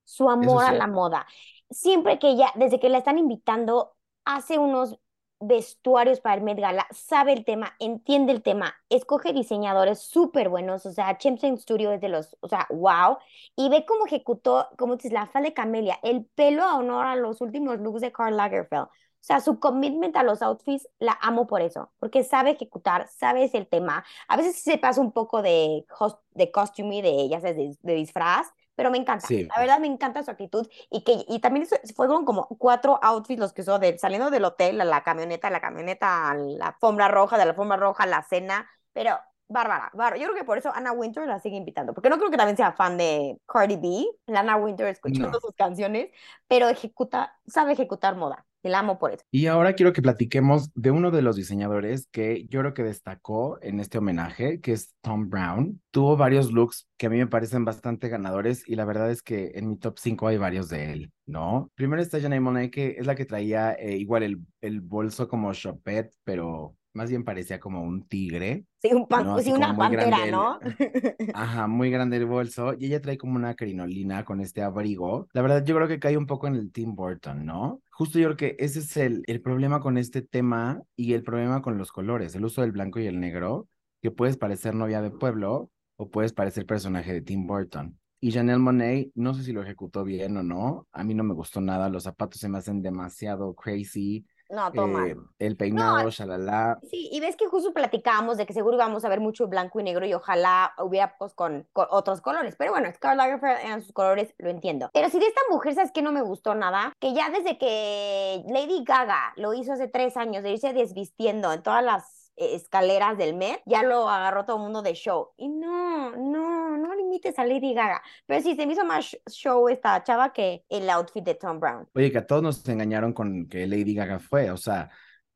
su amor a la moda. Siempre que ella, desde que la están invitando, hace unos vestuarios para el Met Gala, sabe el tema, entiende el tema, escoge diseñadores súper buenos, o sea, Chimsen Studio es de los, o sea, wow, y ve cómo ejecutó, como dices, la falda de Camelia, el pelo a honor a los últimos looks de Karl Lagerfeld. O sea, su commitment a los outfits la amo por eso, porque sabe ejecutar, sabe el tema. A veces se pasa un poco de, hos- de costume de ella, ¿sabes? de, de disfraz, pero me encanta. sí. La verdad me encanta su actitud y que y también fueron como cuatro outfits los que usó de saliendo del hotel a la camioneta, a la camioneta a la alfombra roja, de la alfombra roja a la cena, pero bárbara, bárbara. Yo creo que por eso Anna Wintour la sigue invitando, porque no creo que también sea fan de Cardi B, la Anna Wintour escuchando No. sus canciones, pero ejecuta, sabe ejecutar moda. Y la amo por eso. Y ahora quiero que platiquemos de uno de los diseñadores que yo creo que destacó en este homenaje, que es Tom Brown. Tuvo varios looks que a mí me parecen bastante ganadores y la verdad es que en mi top 5 hay varios de él, ¿no? Primero está Janelle Monáe, que es la que traía eh, igual el, el bolso como Chopet, pero más bien parecía como un tigre, Sí, un pan- ¿no? sí, una pantera, el- ¿no? Ajá, muy grande el bolso y ella trae como una crinolina con este abrigo. La verdad, yo creo que cae un poco en el Tim Burton, ¿no? Justo yo creo que ese es el, el problema con este tema y el problema con los colores, el uso del blanco y el negro, que puedes parecer novia de pueblo o puedes parecer personaje de Tim Burton. Y Janelle Monáe, no sé si lo ejecutó bien o no, a mí no me gustó nada, los zapatos se me hacen demasiado crazy, No, toma. eh, el peinado, shalala. Sí, y ves que justo platicábamos de que seguro íbamos a ver mucho blanco y negro y ojalá hubiera pues con, con otros colores. Pero bueno, Karl Lagerfeld eran sus colores, lo entiendo. Pero si de esta mujer, ¿sabes qué? No me gustó nada. Que ya desde que Lady Gaga lo hizo hace tres años de irse desvistiendo en todas las escaleras del Met, ya lo agarró todo el mundo de show. Y no, no, no limites a Lady Gaga. Pero sí, se me hizo más sh- show esta chava que el outfit de Tom Brown. Oye, que a todos nos engañaron con que Lady Gaga fue, o sea,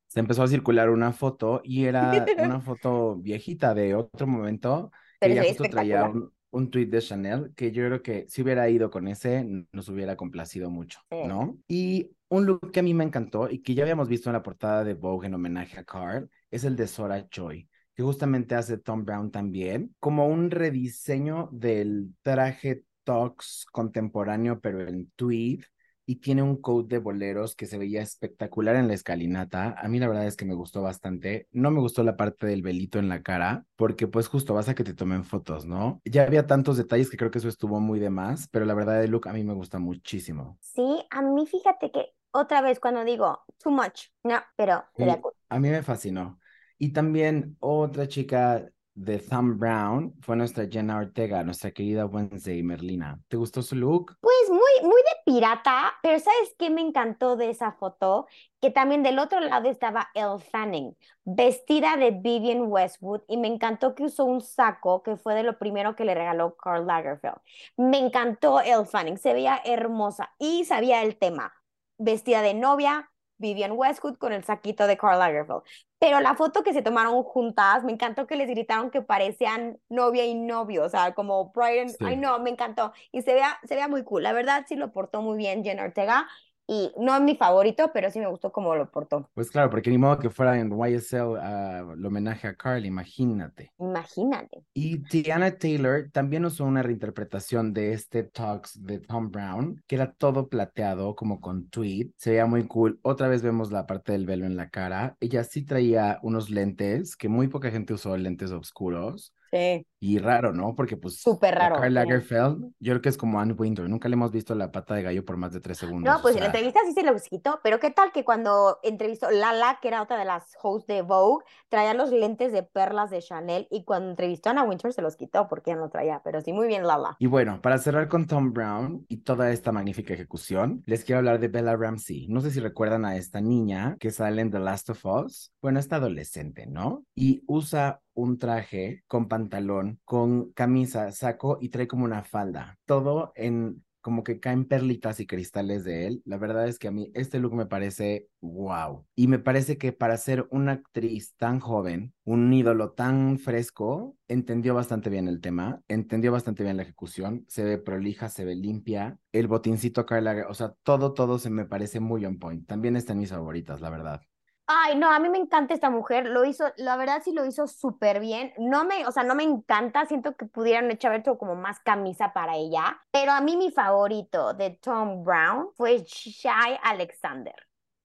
se empezó a circular una foto y era una foto viejita de otro momento, que Pero ella se ve justo traía un, un tweet de Chanel, que yo creo que si hubiera ido con ese, nos hubiera complacido mucho, Sí. ¿no? Y un look que a mí me encantó y que ya habíamos visto en la portada de Vogue en homenaje a Carl, es el de Sora Joy, que justamente hace Tom Brown también, como un rediseño del traje Tux contemporáneo, pero en tweed, y tiene un coat de boleros que se veía espectacular en la escalinata. A mí la verdad es que me gustó bastante. No me gustó la parte del velito en la cara, porque pues justo vas a que te tomen fotos, ¿no? Ya había tantos detalles que creo que eso estuvo muy de más, pero la verdad el look a mí me gusta muchísimo. Sí, a mí fíjate que otra vez cuando digo too much, no, pero Sí, a mí me fascinó. Y también otra chica de Thumb Brown fue nuestra Jenna Ortega, nuestra querida Wednesday Merlina. ¿Te gustó su look? Pues muy, muy de pirata, pero ¿sabes qué me encantó de esa foto? Que también del otro lado estaba Elle Fanning, vestida de Vivienne Westwood, y me encantó que usó un saco que fue de lo primero que le regaló Karl Lagerfeld. Me encantó Elle Fanning, se veía hermosa y sabía el tema. Vestida de novia, Vivienne Westwood con el saquito de Karl Lagerfeld. Pero la foto que se tomaron juntas, me encantó que les gritaron que parecían novia y novio, o sea, como Brian, ay Sí. no, me encantó. Y se vea, se vea muy cool. La verdad sí lo portó muy bien Jen Ortega. Y no es mi favorito, pero sí me gustó cómo lo portó. Pues claro, porque ni modo que fuera en YSL uh, el homenaje a Carl, imagínate. Imagínate. Y Tiana Taylor también usó una reinterpretación de este Talks de Tom Brown, que era todo plateado, como con tweed. Se veía muy cool. Otra vez vemos la parte del velo en la cara. Ella sí traía unos lentes, que muy poca gente usó lentes oscuros. Sí. Y raro, ¿no? Porque pues Súper raro. Karl sí. Lagerfeld, yo creo que es como Anne Winter. Nunca le hemos visto la pata de gallo por más de tres segundos. No, pues en la entrevista sí se los quitó, pero ¿qué tal que cuando entrevistó Lala, que era otra de las hosts de Vogue, traía los lentes de perlas de Chanel y cuando entrevistó a Anna Winter se los quitó porque ella no traía, pero sí, muy bien Lala. Y bueno, para cerrar con Tom Brown y toda esta magnífica ejecución, les quiero hablar de Bella Ramsey. No sé si recuerdan a esta niña que sale en The Last of Us. Bueno, esta adolescente, ¿no? Y usa un traje con pantalón, con camisa, saco y trae como una falda. Todo en como que caen perlitas y cristales de él. La verdad es que a mí este look me parece wow. Y me parece que para ser una actriz tan joven, un ídolo tan fresco, entendió bastante bien el tema, entendió bastante bien la ejecución, se ve prolija, se ve limpia. El botincito Carla, o sea, todo, todo se me parece muy on point. También está en mis favoritas, la verdad. Ay, no, a mí me encanta esta mujer, lo hizo, la verdad sí lo hizo súper bien. No me, o sea, no me encanta, siento que pudieran hecho como más camisa para ella, pero a mí mi favorito de Tom Brown fue Shai Alexander.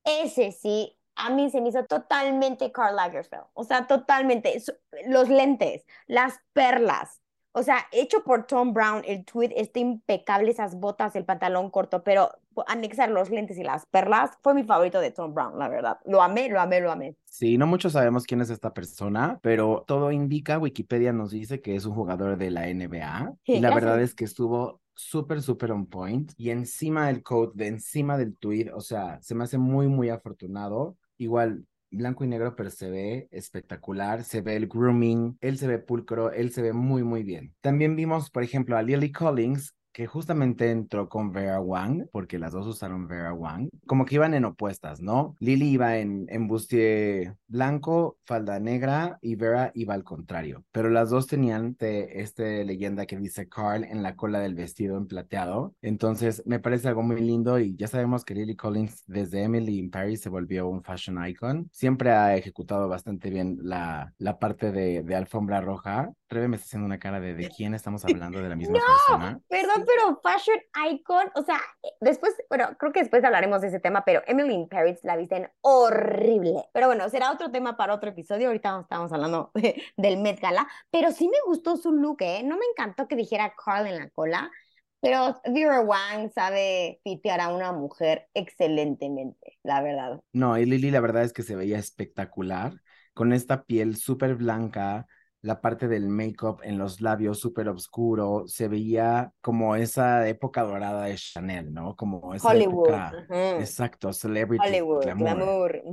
Ese sí, a mí se me hizo totalmente Karl Lagerfeld, o sea, totalmente. Los lentes, las perlas, o sea, hecho por Tom Brown, el tweed está impecable, esas botas, el pantalón corto, pero anexar los lentes y las perlas fue mi favorito de Tom Brown, la verdad. Lo amé, lo amé, lo amé. Sí, no muchos sabemos quién es esta persona, pero todo indica, Wikipedia nos dice que es un jugador de la NBA Sí, y la gracias. verdad es que estuvo súper, súper on point y encima del coat, de encima del tweed, o sea, se me hace muy, muy afortunado. Igual, blanco y negro, pero se ve espectacular, se ve el grooming, él se ve pulcro, él se ve muy, muy bien. También vimos, por ejemplo, a Lily Collins, que justamente entró con Vera Wang, porque las dos usaron Vera Wang, como que iban en opuestas, ¿no? Lily iba en, en bustier blanco, falda negra, y Vera iba al contrario, pero las dos tenían de este leyenda que dice Carl en la cola del vestido en plateado, entonces me parece algo muy lindo y ya sabemos que Lily Collins desde Emily in Paris se volvió un fashion icon, siempre ha ejecutado bastante bien la, la parte de alfombra roja. Rebe me está haciendo una cara de ¿de quién estamos hablando? ¿De la misma persona? Perdón, pero fashion icon, o sea, después, bueno, creo que después hablaremos de ese tema, pero Emily in Paris la visten horrible. Pero bueno, será otro tema para otro episodio. Ahorita no estamos hablando de- del Met Gala, pero sí me gustó su look, ¿eh? No me encantó que dijera Carl en la cola, pero Vera Wang sabe fitear a una mujer excelentemente, la verdad. No, y Lily la verdad es que se veía espectacular, con esta piel súper blanca, la parte del make-up en los labios súper oscuro, se veía como esa época dorada de Chanel, ¿no? Como esa Hollywood. época, exacto, celebrity, Hollywood, glamour.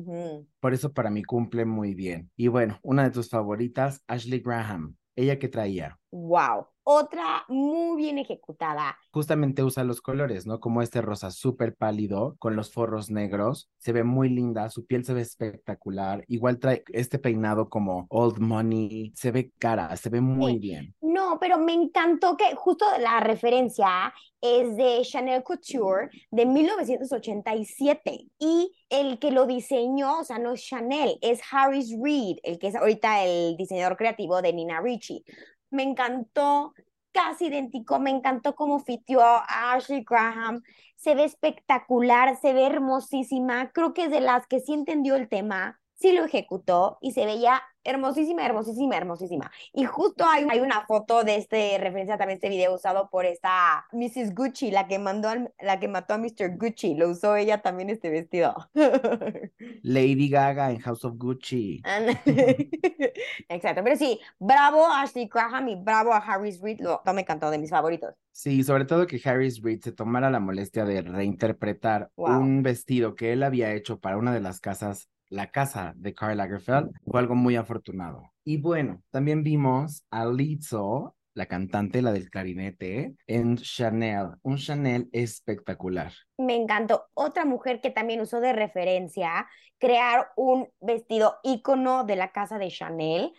Por eso para mí cumple muy bien. Y bueno, una de tus favoritas, Ashley Graham. ¿Ella qué traía? Wow. Otra muy bien ejecutada. Justamente usa los colores, ¿no? Como este rosa súper pálido con los forros negros. Se ve muy linda, su piel se ve espectacular. Igual trae este peinado como old money. Se ve cara, se ve muy Sí. bien. No, pero me encantó que justo la referencia es de Chanel Couture de 1987 y el que lo diseñó, o sea, no es Chanel, es Harris Reed, el que es ahorita el diseñador creativo de Nina Ricci. Me encantó, casi idéntico, me encantó cómo fitió a Ashley Graham, se ve espectacular, se ve hermosísima, creo que es de las que sí entendió el tema, sí lo ejecutó y se veía hermosísima, hermosísima, hermosísima. Y justo hay, hay una foto de este, referencia también este video usado por esta Mrs. Gucci, la que mandó al- la que mató a Mr. Gucci, lo usó ella también este vestido. Lady Gaga en House of Gucci. Exacto, pero sí, bravo a Ashley Graham y bravo a Harris Reed, lo, me encantó, de mis favoritos. Sí, sobre todo que Harris Reed se tomara la molestia de reinterpretar Wow. un vestido que él había hecho para una de las casas, la casa de Karl Lagerfeld, fue algo muy afortunado. Y bueno, también vimos a Lizzo, la cantante, la del clarinete, en Chanel, un Chanel espectacular. Me encantó. Otra mujer que también usó de referencia crear un vestido ícono de la casa de Chanel.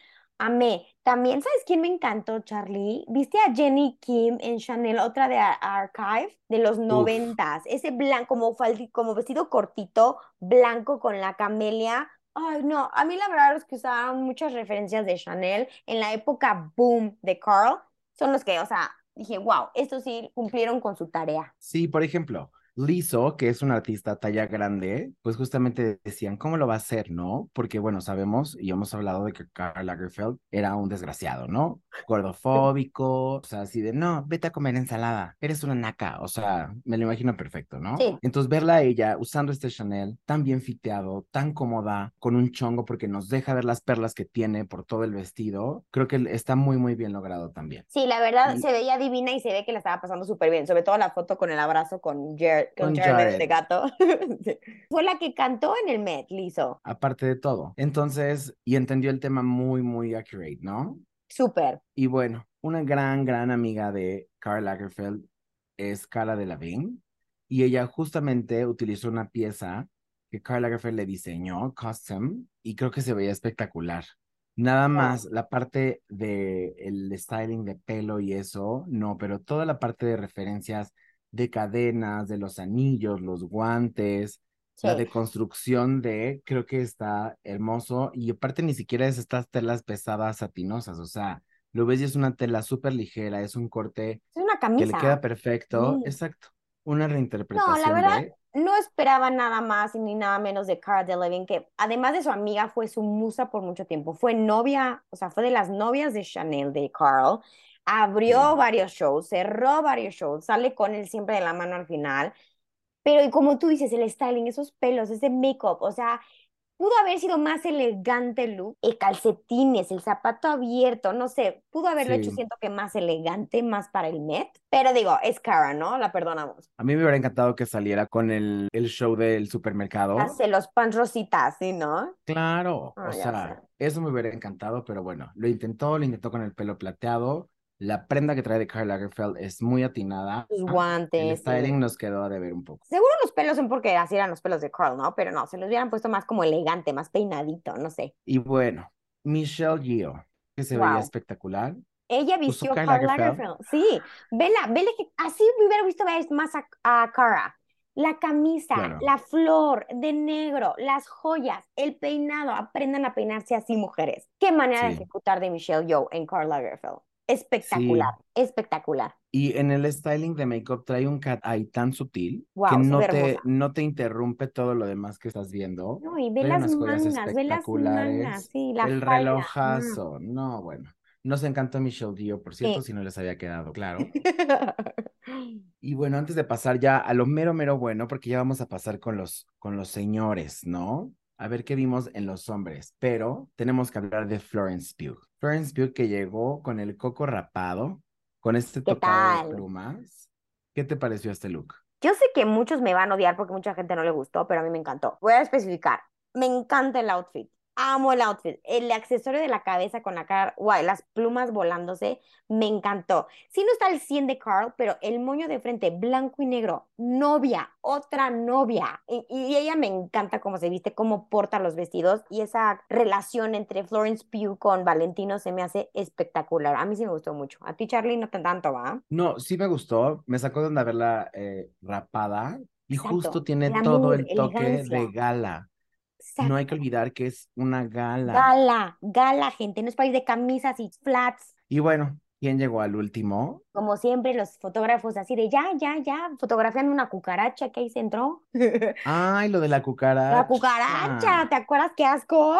Amé. También, ¿sabes quién me encantó, Charlie? ¿Viste a Jenny Kim en Chanel, otra de Ar- Archive, de los noventas? Ese blanco, como, como vestido cortito, blanco con la camelia. Ay, no, a mí la verdad los que usaban muchas referencias de Chanel en la época boom de Carl son los que, o sea, dije, wow, estos sí cumplieron con su tarea. Sí, por ejemplo, Lizzo, que es una artista talla grande, pues justamente decían, ¿cómo lo va a hacer, no? Porque, bueno, sabemos y hemos hablado de que Karl Lagerfeld era un desgraciado, ¿no? Gordofóbico, o sea, así de, no, vete a comer ensalada, eres una naca, o sea, me lo imagino perfecto, ¿no? Sí. Entonces, verla a ella usando este Chanel tan bien fiteado, tan cómoda, con un chongo, porque nos deja ver las perlas que tiene por todo el vestido, creo que está muy, muy bien logrado también. Sí, la verdad Y- se veía divina y se ve que la estaba pasando súper bien, sobre todo la foto con el abrazo con Jared, con Con Jared, Jared. este gato. Sí. Fue la que cantó en el Met, Lizo. aparte de todo. Entonces, y entendió el tema muy, muy accurate, ¿no? Súper. Y bueno, una gran, gran amiga de Karl Lagerfeld es Cara Delevingne, y ella justamente utilizó una pieza que Karl Lagerfeld le diseñó, custom, y creo que se veía espectacular. Nada más la parte de el styling de pelo y eso, no, pero toda la parte de referencias de cadenas, de los anillos, los guantes, la Sí. deconstrucción de, creo que está hermoso y aparte ni siquiera es estas telas pesadas satinosas, o sea, lo ves y es una tela súper ligera, es un corte Es una que camisa. le queda perfecto, exacto, una No, reinterpretación la verdad, de, no esperaba nada más ni nada menos de Cara Delevingne, que además de su amiga, fue su musa por mucho tiempo. Fue novia, o sea, fue de las novias de Chanel, de Carl. Abrió Sí. varios shows, cerró varios shows, sale con él siempre de la mano al final. Pero y como tú dices, el styling, esos pelos, ese make-up, o sea, pudo haber sido más elegante el look, el calcetines, el zapato abierto, no sé, pudo haberlo hecho, siento que más elegante, más para el Met. Pero digo, es Cara, ¿no? La perdonamos. a mí me hubiera encantado que saliera con el, el show del supermercado, Hace los pants rositas, ¿sí, no? claro, Ah, o ya sea, eso me hubiera encantado, pero bueno, lo intentó, lo intentó con el pelo plateado, la prenda que trae de Karl Lagerfeld es muy atinada, Sus el guantes. sí. styling nos quedó a deber un poco. Seguro los pelos son porque así eran los pelos de Carl, ¿no? Pero no, se los hubieran puesto más como elegante, más peinadito, no sé. Y bueno, Michelle Yeoh, que se veía espectacular. Ella vistió a Karl Karl Lagerfeld. Lagerfeld. Sí, vela, vela que así me hubiera visto más a, a Cara. La camisa, Claro. la flor de negro, las joyas, el peinado. Aprendan a peinarse así, mujeres. Qué manera de ejecutar de Michelle Yeoh en Karl Lagerfeld. Espectacular, espectacular. Y en el styling de make-up trae un cat eye tan sutil Wow, que no te, no te interrumpe todo lo demás que estás viendo. No, y ve Trae las mangas, ve las mangas, sí, la el falda. mm. relojazo. No, bueno. Nos encantó Michelle Yeoh, por cierto, Sí. si no les había quedado claro. Y bueno, antes de pasar ya a lo mero, mero bueno, porque ya vamos a pasar con los, con los señores, ¿no? A ver qué vimos en los hombres. Pero tenemos que hablar de Florence Pugh. Florence Pugh que llegó con el coco rapado, con este ¿Qué tocado tal? de plumas. ¿Qué te pareció este look? Yo sé que muchos me van a odiar porque mucha gente no le gustó, pero a mí me encantó. Voy a especificar. Me encanta el outfit. Amo el outfit. El accesorio de la cabeza con la cara, guay, las plumas volándose, me encantó. Sí no está el 100 de Carl, pero el moño de frente, blanco y negro, novia, otra novia. Y, y ella me encanta cómo se viste, cómo porta los vestidos y esa relación entre Florence Pugh con Valentino se me hace espectacular. A mí sí me gustó mucho. A ti, Charlie, no te tanto, ¿va? No, sí me gustó. Me sacó de onda verla eh, rapada. Y Exacto. justo tiene Glamour, todo el toque elegancia. de gala. No hay que olvidar que es una gala. Gala, gala, gente, no es país de camisas y flats. Y bueno, ¿quién llegó al último? Como siempre, los fotógrafos así de ya, ya, ya, fotografiando una cucaracha que ahí se entró. Ay, lo de la cucaracha. La cucaracha, ¿te acuerdas qué asco?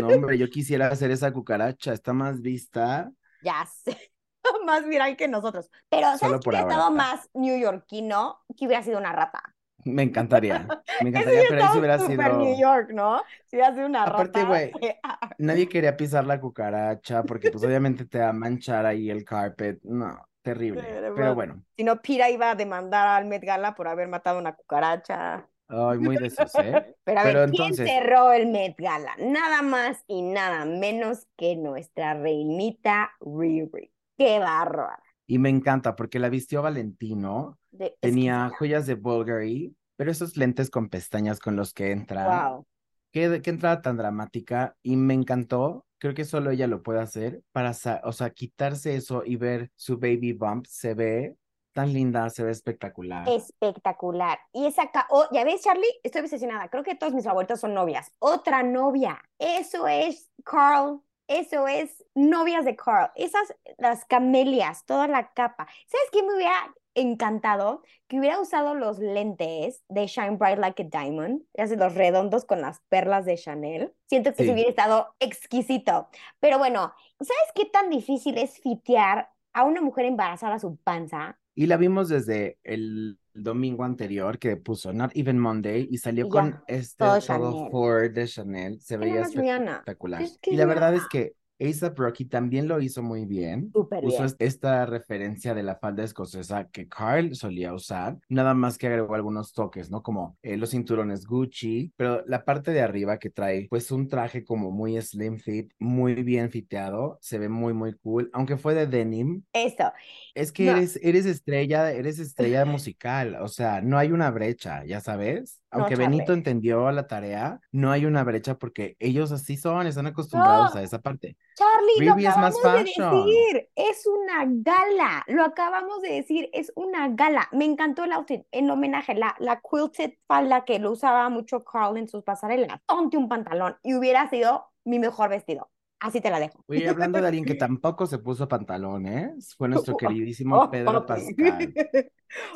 No, hombre, yo quisiera hacer esa cucaracha. Está más vista. Ya sé, más viral que nosotros. Pero, ¿sabes Solo por estado ahora. más neoyorquino? Que hubiera sido una rata. Me encantaría. Me encantaría, pero eso hubiera sido. New York, ¿no? Si sido una Aparte, güey, fea. Nadie quería pisar la cucaracha porque, pues, obviamente te va a manchar ahí el carpet. No, terrible. Pero Pero bueno. Si no, Pira iba a demandar al Met Gala por haber matado una cucaracha. ay, muy de esos, ¿eh? Pero a ver, Pero ¿quién entonces- cerró el Met Gala? Nada más y nada menos que nuestra reinita Riri. ¡Qué bárbara! Y me encanta porque la vistió Valentino. De- es que Tenía joyas de Bulgari, pero esos lentes con pestañas con los que entra. Wow. Qué, qué entrada tan dramática y me encantó creo que solo ella lo puede hacer para, o sea, quitarse eso y ver su baby bump, se ve tan linda, se ve espectacular. Espectacular. Y esa, ca- oh, ya ves, Charlie, estoy obsesionada. Creo que todos mis favoritos son novias. Otra novia. Eso es Carl. Eso es novias de Carl. Esas, las camelias, toda la capa. ¿Sabes qué me hubiera encantado? Que hubiera usado los lentes de Shine Bright Like a Diamond, así los redondos con las perlas de Chanel. Siento que Sí. se hubiera estado exquisito. Pero bueno, ¿sabes qué tan difícil es fitear a una mujer embarazada su panza? Y la vimos desde el domingo anterior que puso Not Even Monday y salió Y con ya, este todo todo. Ford de Chanel. Se veía espectacular. Es que Y la verdad es que A$AP Rocky también lo hizo muy bien. Súper Usó bien. es- esta referencia de la falda escocesa que Carl solía usar, nada más que agregó algunos toques, ¿no? Como eh, los cinturones Gucci, pero la parte de arriba que trae, pues un traje como muy slim fit, muy bien fiteado, se ve muy, muy cool, aunque fue de denim. Eso. Es que No. eres, eres estrella, eres estrella musical, o sea, no hay una brecha, ya sabes. Aunque. Benito entendió la tarea, no hay una brecha porque ellos así son, están acostumbrados No. a esa parte. Charlie, lo es más acabamos de decir. Es una gala. Lo acabamos de decir. Es una gala. Me encantó el outfit en homenaje. La, la quilted falda que lo usaba mucho Carl en sus pasarelas. Ponte un pantalón y hubiera sido mi mejor vestido. Así te la dejo. Oye, hablando de alguien que tampoco se puso pantalón, ¿eh? Fue nuestro queridísimo Pedro. Pascal.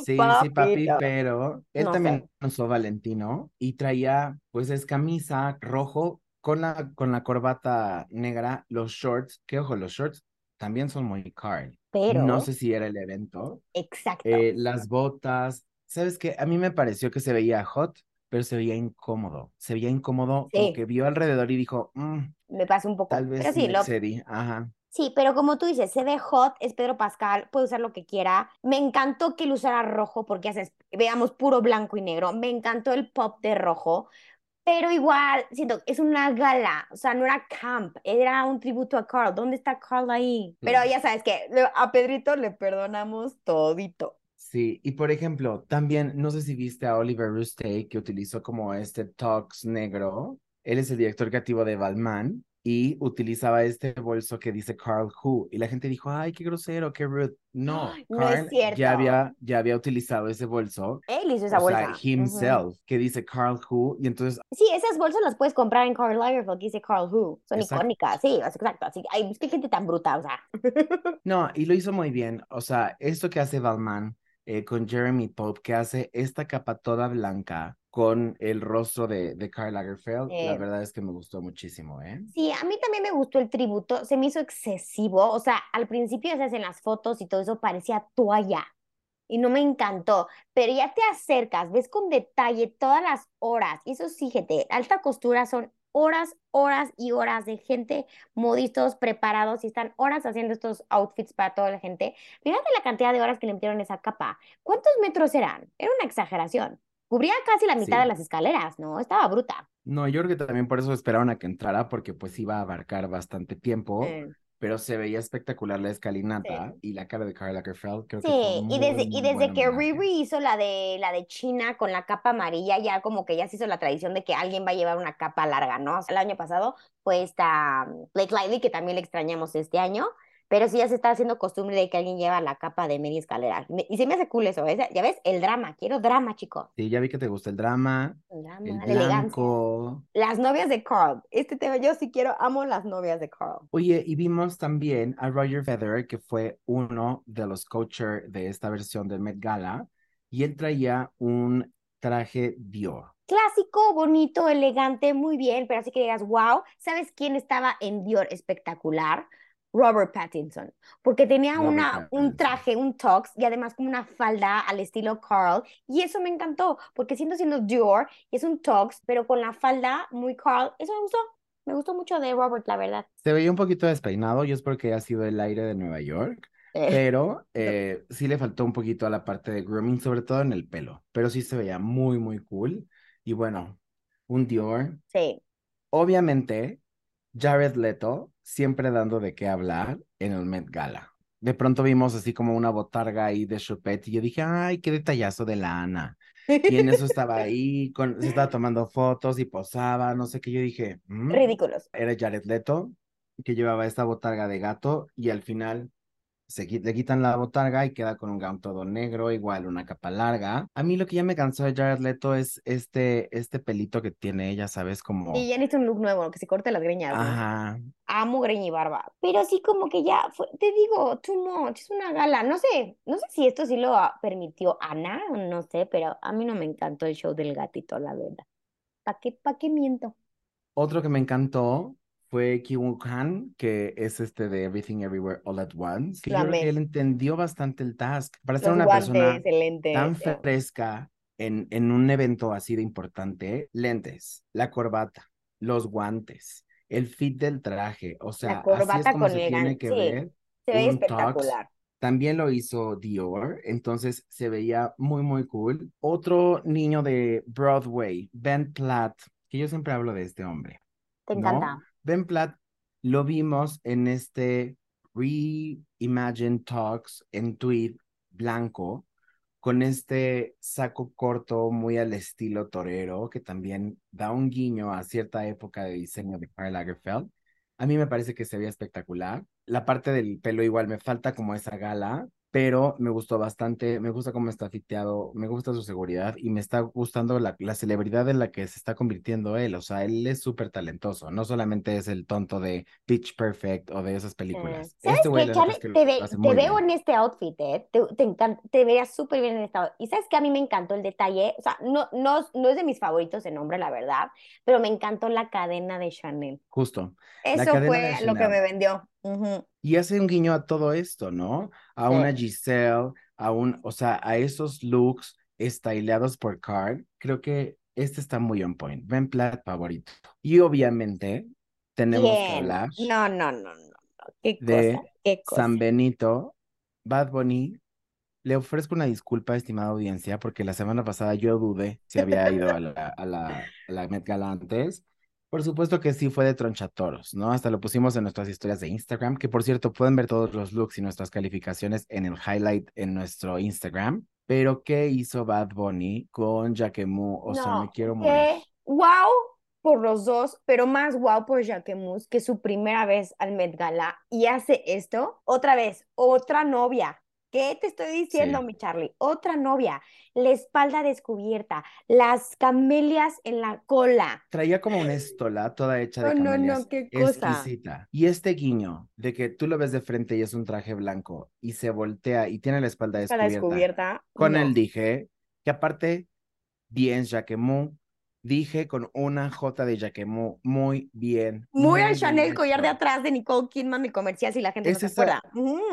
Sí, sí, papi, pero él No también usó Valentino y traía, pues es camisa rojo con la, con la corbata negra, los shorts, que ojo, los shorts también son muy Carl. Pero, No sé si era el evento. exacto. Eh, las botas, ¿sabes qué? A mí me pareció que se veía hot, pero se veía incómodo. Se veía incómodo, Sí. que vio alrededor y dijo, "Mm, me pasó un poco. tal vez Pero sí, lo. Ajá. Sí, pero como tú dices, se ve hot, es Pedro Pascal, puede usar lo que quiera. Me encantó que él usara rojo porque haces, veamos, puro blanco y negro. Me encantó el pop de rojo, pero igual, siento, es una gala, o sea, no era camp, era un tributo a Carl. ¿Dónde está Carl ahí? Pero Claro. ya sabes que a Pedrito le perdonamos todito. Sí, y por ejemplo, también, no sé si viste a Oliver Rustey que utilizó como este tox negro. Él es el director creativo de Balmain y utilizaba este bolso que dice Carl Who. Y la gente dijo, ay, qué grosero, qué rude. No, no es Carl cierto. ya había, ya había utilizado ese bolso, Él hizo esa o bolsa. sea, himself, que dice Carl Who. Y entonces, Sí, esas bolsas las puedes comprar en Karl Lagerfeld, que dice Carl Who. Son Exacto. icónicas, sí, exacto. Así, ay, que gente tan bruta, o sea. no, y lo hizo muy bien. O sea, esto que hace Balmain eh, con Jeremy Pope, que hace esta capa toda blanca con el rostro de, de Karl Lagerfeld, la Eh. verdad es que me gustó muchísimo, ¿eh? Sí, a mí también me gustó el tributo, se me hizo excesivo, o sea, al principio sabes, en las fotos y todo eso parecía toalla y no me encantó, pero ya te acercas, ves con detalle todas las horas, y eso sí, gente, alta costura son horas, horas y horas de gente, modistas preparados y están horas haciendo estos outfits para toda la gente. Fíjate la cantidad de horas que le metieron esa capa. ¿Cuántos metros eran? Era una exageración. Cubría casi la mitad Sí. de las escaleras, ¿no? Estaba bruta. No, yo creo que también por eso esperaron a que entrara, porque pues iba a abarcar bastante tiempo. Pero se veía espectacular la escalinata y la cara de Karl Lagerfeld, creo que Sí, fue y muy, desde, y desde que homenaje. Riri hizo la de la de China con la capa amarilla, ya como que ya se hizo la tradición de que alguien va a llevar una capa larga, ¿no? O sea, el año pasado fue esta um, Blake Lively, que también le extrañamos este año, pero sí ya se está haciendo costumbre de que alguien lleva la capa de media escalera. Y se me hace cool eso, ¿ves? Ya ves, el drama, quiero drama, chicos. Sí, ya vi que te gusta el drama, El drama, el la elegancia. blanco. Las novias de Carl. Este tema yo sí quiero, amo las novias de Carl. Oye, y vimos también a Roger Federer, que fue uno de los coacher de esta versión del Met Gala, y él traía un traje Dior. Clásico, bonito, elegante, muy bien, pero así que digas, wow, ¿sabes quién estaba en Dior espectacular? Robert Pattinson, porque tenía Robert una, un traje, un tux y además como una falda al estilo Carl y eso me encantó, porque siendo siendo Dior y es un tux, pero con la falda muy Carl, eso me gustó, me gustó mucho de Robert, la verdad. Se veía un poquito despeinado, y es porque ha sido el aire de Nueva York, Eh, pero eh, sí le faltó un poquito a la parte de grooming, sobre todo en el pelo, pero sí se veía muy, muy cool. Y bueno, un Dior. sí, Obviamente, Jared Leto siempre dando de qué hablar en el Met Gala. De pronto vimos así como una botarga ahí de Chopet y yo dije, ay, qué detallazo de la Ana. Y en eso estaba ahí, con, se estaba tomando fotos y posaba, no sé qué. Yo dije, "Mm". ridículos. Era Jared Leto, que llevaba esta botarga de gato y al final se le quitan la botarga y queda con un gown todo negro, igual una capa larga. A mí lo que ya me cansó de Jared Leto es este, este pelito que tiene ella, ¿sabes? Como... Y ya necesita un look nuevo, que se corte las greñas, ¿no? Ajá. Amo greña y barba, pero sí como que ya fue, te digo, too much, es una gala, no sé, no sé si esto sí lo permitió Ana, no sé, pero a mí no me encantó el show del gatito, la verdad. ¿Para qué, pa' qué miento? Otro que me encantó fue Ki-Woo Han, que es este de Everything Everywhere All at Once, que yo creo que él entendió bastante el task. Para ser una persona el tan fresca en, en un evento así de importante, lentes, la corbata, los guantes, el fit del traje, o sea, La así es corbata como con se tiene elegan- que sí, ver se ve espectacular. También lo hizo Dior, entonces se veía muy, muy cool. Otro niño de Broadway, Ben Platt, que yo siempre hablo de este hombre. Te ¿no? Ben Platt lo vimos en este Reimagine Talks en tweed blanco, con este saco corto muy al estilo torero, que también da un guiño a cierta época de diseño de Karl Lagerfeld. A mí me parece que se veía espectacular. La parte del pelo igual me falta como esa gala, pero me gustó bastante, me gusta cómo está fiteado, me gusta su seguridad y me está gustando la, la celebridad en la que se está convirtiendo él. O sea, él es súper talentoso, no solamente es el tonto de Pitch Perfect o de esas películas. ¿Sabes Este qué, Charlie? es que Te, ve- te veo bien. en este outfit, ¿eh? Te, te, encanta, te verías súper bien en este outfit. Y sabes que a mí me encantó el detalle, o sea, no, no, no es de mis favoritos en nombre, la verdad, pero me encantó la cadena de Chanel. Justo. Eso fue de lo que me vendió. Ujú. Y hace un guiño a todo esto, ¿no? A una Giselle, a un, o sea, a esos looks styleados por Carl. Creo que este está muy on point. Ben Platt favorito. Y obviamente tenemos que hablar No, no, no, no, no. Qué de cosa, qué cosa. San Benito, Bad Bunny. Le ofrezco una disculpa, estimada audiencia, porque la semana pasada yo dudé si había ido a la, a la, a la Met Gala antes. Por supuesto que sí fue de tronchatoros, ¿no? Hasta lo pusimos en nuestras historias de Instagram, que por cierto pueden ver todos los looks y nuestras calificaciones en el highlight en nuestro Instagram. Pero, ¿qué hizo Bad Bunny con Jacquemus? O sea, me No, quiero morir. que wow por los dos, pero más wow por Jacquemus, que es su primera vez al Met Gala y hace esto. Otra vez, otra novia. ¿Qué te estoy diciendo, Sí. mi Charlie? Otra novia, la espalda descubierta, las camelias en la cola. Traía como una estola toda hecha de No, no, no, camelias, qué cosa. exquisita. Y este guiño de que tú lo ves de frente y es un traje blanco y se voltea y tiene la espalda descubierta. descubierta. Con no. él dije que aparte, bien Jacquemus, dije con una J de Jacquemus, muy bien. Muy al bien Chanel collar de atrás de Nicole Kidman de comercial, si la gente Es no se acuerda.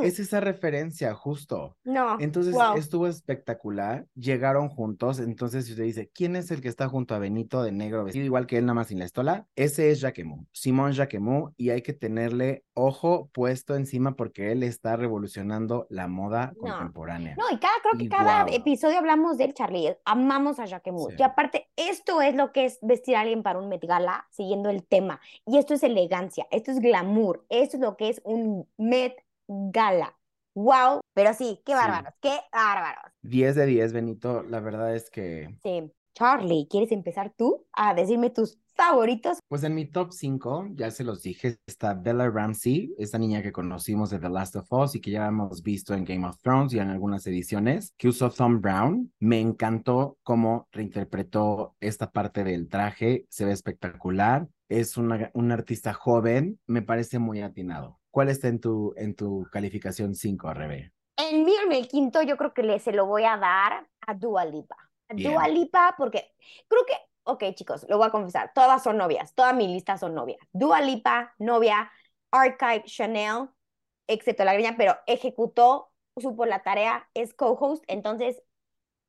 Es esa referencia, justo. No, Entonces wow. estuvo espectacular, llegaron juntos, entonces si usted dice, ¿quién es el que está junto a Benito de negro vestido igual que él nada más sin la estola? Ese es Jacquemus, Simón Jacquemus, y hay que tenerle ojo puesto encima porque él está revolucionando la moda No. contemporánea. No, y cada, creo que Y cada episodio hablamos de él, Charlie. Amamos a Jacquemus. Sí. Y aparte, esto es lo que es vestir a alguien para un Met Gala, siguiendo el tema. Y esto es elegancia, esto es glamour, esto es lo que es un Met Gala. Wow, pero sí, qué Sí. bárbaros, qué bárbaros. 10 de 10, Benito, la verdad es que, Sí. Charlie, ¿quieres empezar tú a decirme tus favoritos? pues en mi top 5, ya se los dije, está Bella Ramsey, esta niña que conocimos de The Last of Us y que ya hemos visto en Game of Thrones y en algunas ediciones, que usó Thom Brown. Me encantó cómo reinterpretó esta parte del traje, se ve espectacular. Es una, un artista joven, me parece muy atinado. ¿Cuál está en tu, en tu calificación 5, Rebe? El mío, en el quinto, yo creo que le, se lo voy a dar a Dua Lipa. A. Dua Lipa, porque creo que, ok, chicos, lo voy a confesar, todas son novias, toda mi lista son novias. Dua Lipa, novia, Archive, Chanel, excepto la greña, pero ejecutó, supo la tarea, es co-host, entonces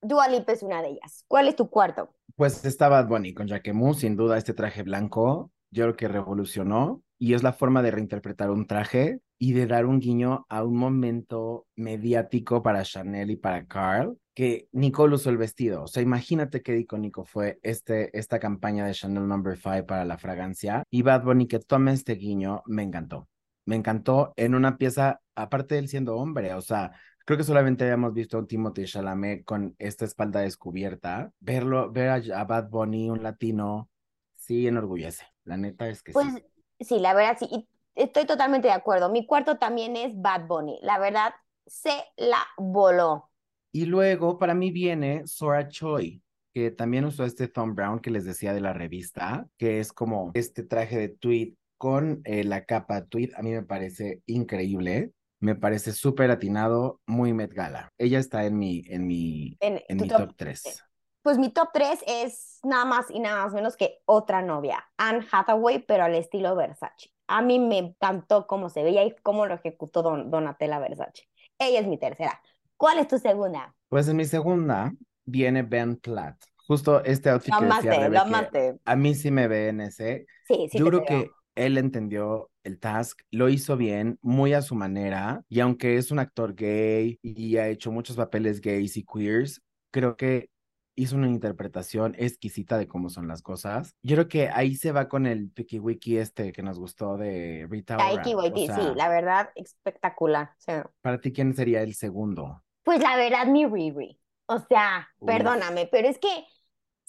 Dua Lipa es una de ellas. ¿Cuál es tu cuarto? Pues está Bad con Jacquemus, sin duda este traje blanco, yo creo que revolucionó y es la forma de reinterpretar un traje y de dar un guiño a un momento mediático para Chanel y para Carl, que Nicole usó el vestido. O sea, imagínate qué icónico fue este, esta campaña de Chanel Number 5 para la fragancia y Bad Bunny que tome este guiño, me encantó. Me encantó en una pieza, aparte de él siendo hombre, o sea, Creo que solamente habíamos visto a un Timothy Chalamet con esta espalda descubierta. Verlo, ver a, Bad Bunny, un latino, sí enorgullece. La neta es que Pues sí. Sí, la verdad sí. Y estoy totalmente de acuerdo. Mi cuarto también es Bad Bunny. La verdad, se la voló. Y luego para mí viene Sora Choi, que también usó este Thumb Brown que les decía de la revista, que es como este traje de tweed con eh, la capa tweed. A mí me parece increíble. Me parece súper atinado, muy Met Gala. Ella está en mi, en mi, En, mi top- top 3. Pues mi top 3 es nada más y nada más menos que otra novia, Anne Hathaway, pero al estilo Versace. A mí me encantó cómo se veía y cómo lo ejecutó Don, Donatella Versace. Ella es mi tercera. ¿Cuál es tu segunda? Pues en mi segunda viene Ben Platt. Justo este outfit Lo que decía amaste, Rebe, lo amaste. a mí sí me ve en ese. Sí, sí Yo te creo creo. que él entendió el task, lo hizo bien, muy a su manera, y aunque es un actor gay y ha hecho muchos papeles gays y queers, creo que hizo una interpretación exquisita de cómo son las cosas. Yo creo que ahí se va con el Picky Wiki este que nos gustó de Rita Ora. Taiki O Waititi, sí, sea, la verdad, espectacular. Sea, para ti, ¿quién sería el segundo? Pues la verdad, mi Riri. O sea, Uf. perdóname, pero es que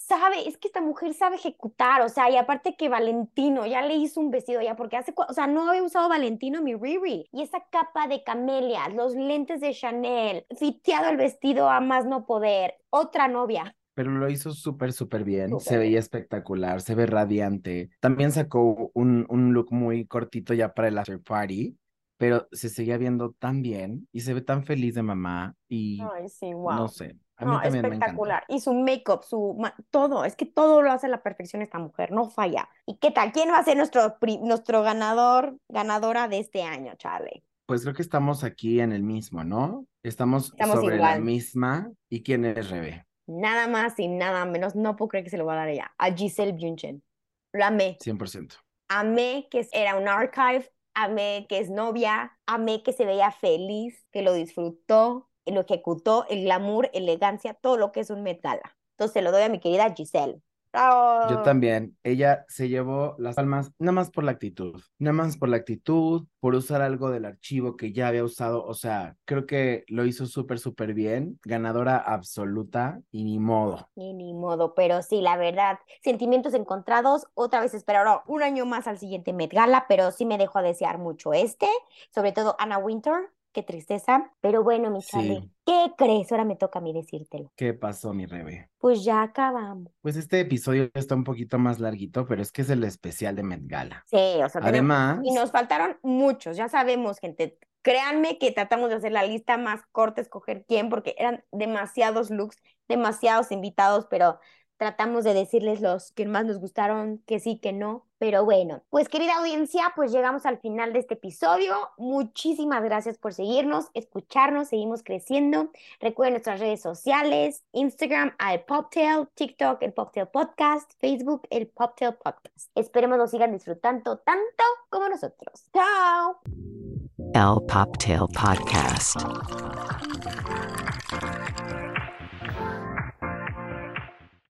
sabe, es que esta mujer sabe ejecutar, o sea, y aparte que Valentino ya le hizo un vestido ya, porque hace, o sea, no había usado Valentino mi Riri. Y esa capa de camelias, los lentes de Chanel, fiteado el vestido a más no poder, otra novia. Pero lo hizo súper, súper bien. Se veía espectacular, se ve radiante. También sacó un, un look muy cortito ya para el after party, pero se seguía viendo tan bien y se ve tan feliz de mamá y Ay, sí, no wow. sé, a mí No, también me encanta. espectacular. Y su make-up, su todo, es que todo lo hace a la perfección esta mujer, no falla. ¿Y qué tal? ¿Quién va a ser nuestro, nuestro ganador, ganadora de este año, Charlie? Pues creo que estamos aquí en el mismo, ¿no? Estamos, Estamos sobre la misma. ¿Y quién es Rebe? Nada más y nada menos, no puedo creer que se lo va a dar ella, a Giselle Bündchen. Lo amé. 100%. Amé que era un archive, amé que es novia, amé que se veía feliz, que lo disfrutó, lo ejecutó, el glamour, elegancia, todo lo que es un Met Gala. Entonces se lo doy a mi querida Giselle. Yo ¡Bravo! también. Ella se llevó las palmas nada más por la actitud, nada más por la actitud, por usar algo del archivo que ya había usado. O sea, creo que lo hizo súper, súper bien. Ganadora absoluta y ni modo. Ni, ni modo, pero sí, la verdad, sentimientos encontrados. Otra vez esperaron un año más al siguiente Met Gala, pero sí me dejó a desear mucho este, sobre todo Anna Winter. Qué tristeza. Pero bueno, mi Charlie, Sí. ¿qué crees? Ahora me toca a mí decírtelo. ¿Qué pasó, mi Rebe? Pues ya acabamos. Pues este episodio está un poquito más larguito, pero es que es el especial de Met Gala. Sí, o sea, tenemos- Además, y nos faltaron muchos, ya sabemos, gente. Créanme que tratamos de hacer la lista más corta, escoger quién, porque eran demasiados looks, demasiados invitados, pero tratamos de decirles los que más nos gustaron, que sí, que no. Pero bueno, pues querida audiencia, pues llegamos al final de este episodio. Muchísimas gracias por seguirnos, escucharnos, seguimos creciendo. Recuerden nuestras redes sociales, Instagram al Poptail, TikTok el Poptail Podcast, Facebook el Poptail Podcast. Esperemos lo sigan disfrutando tanto como nosotros. ¡Chao! El Poptail Podcast.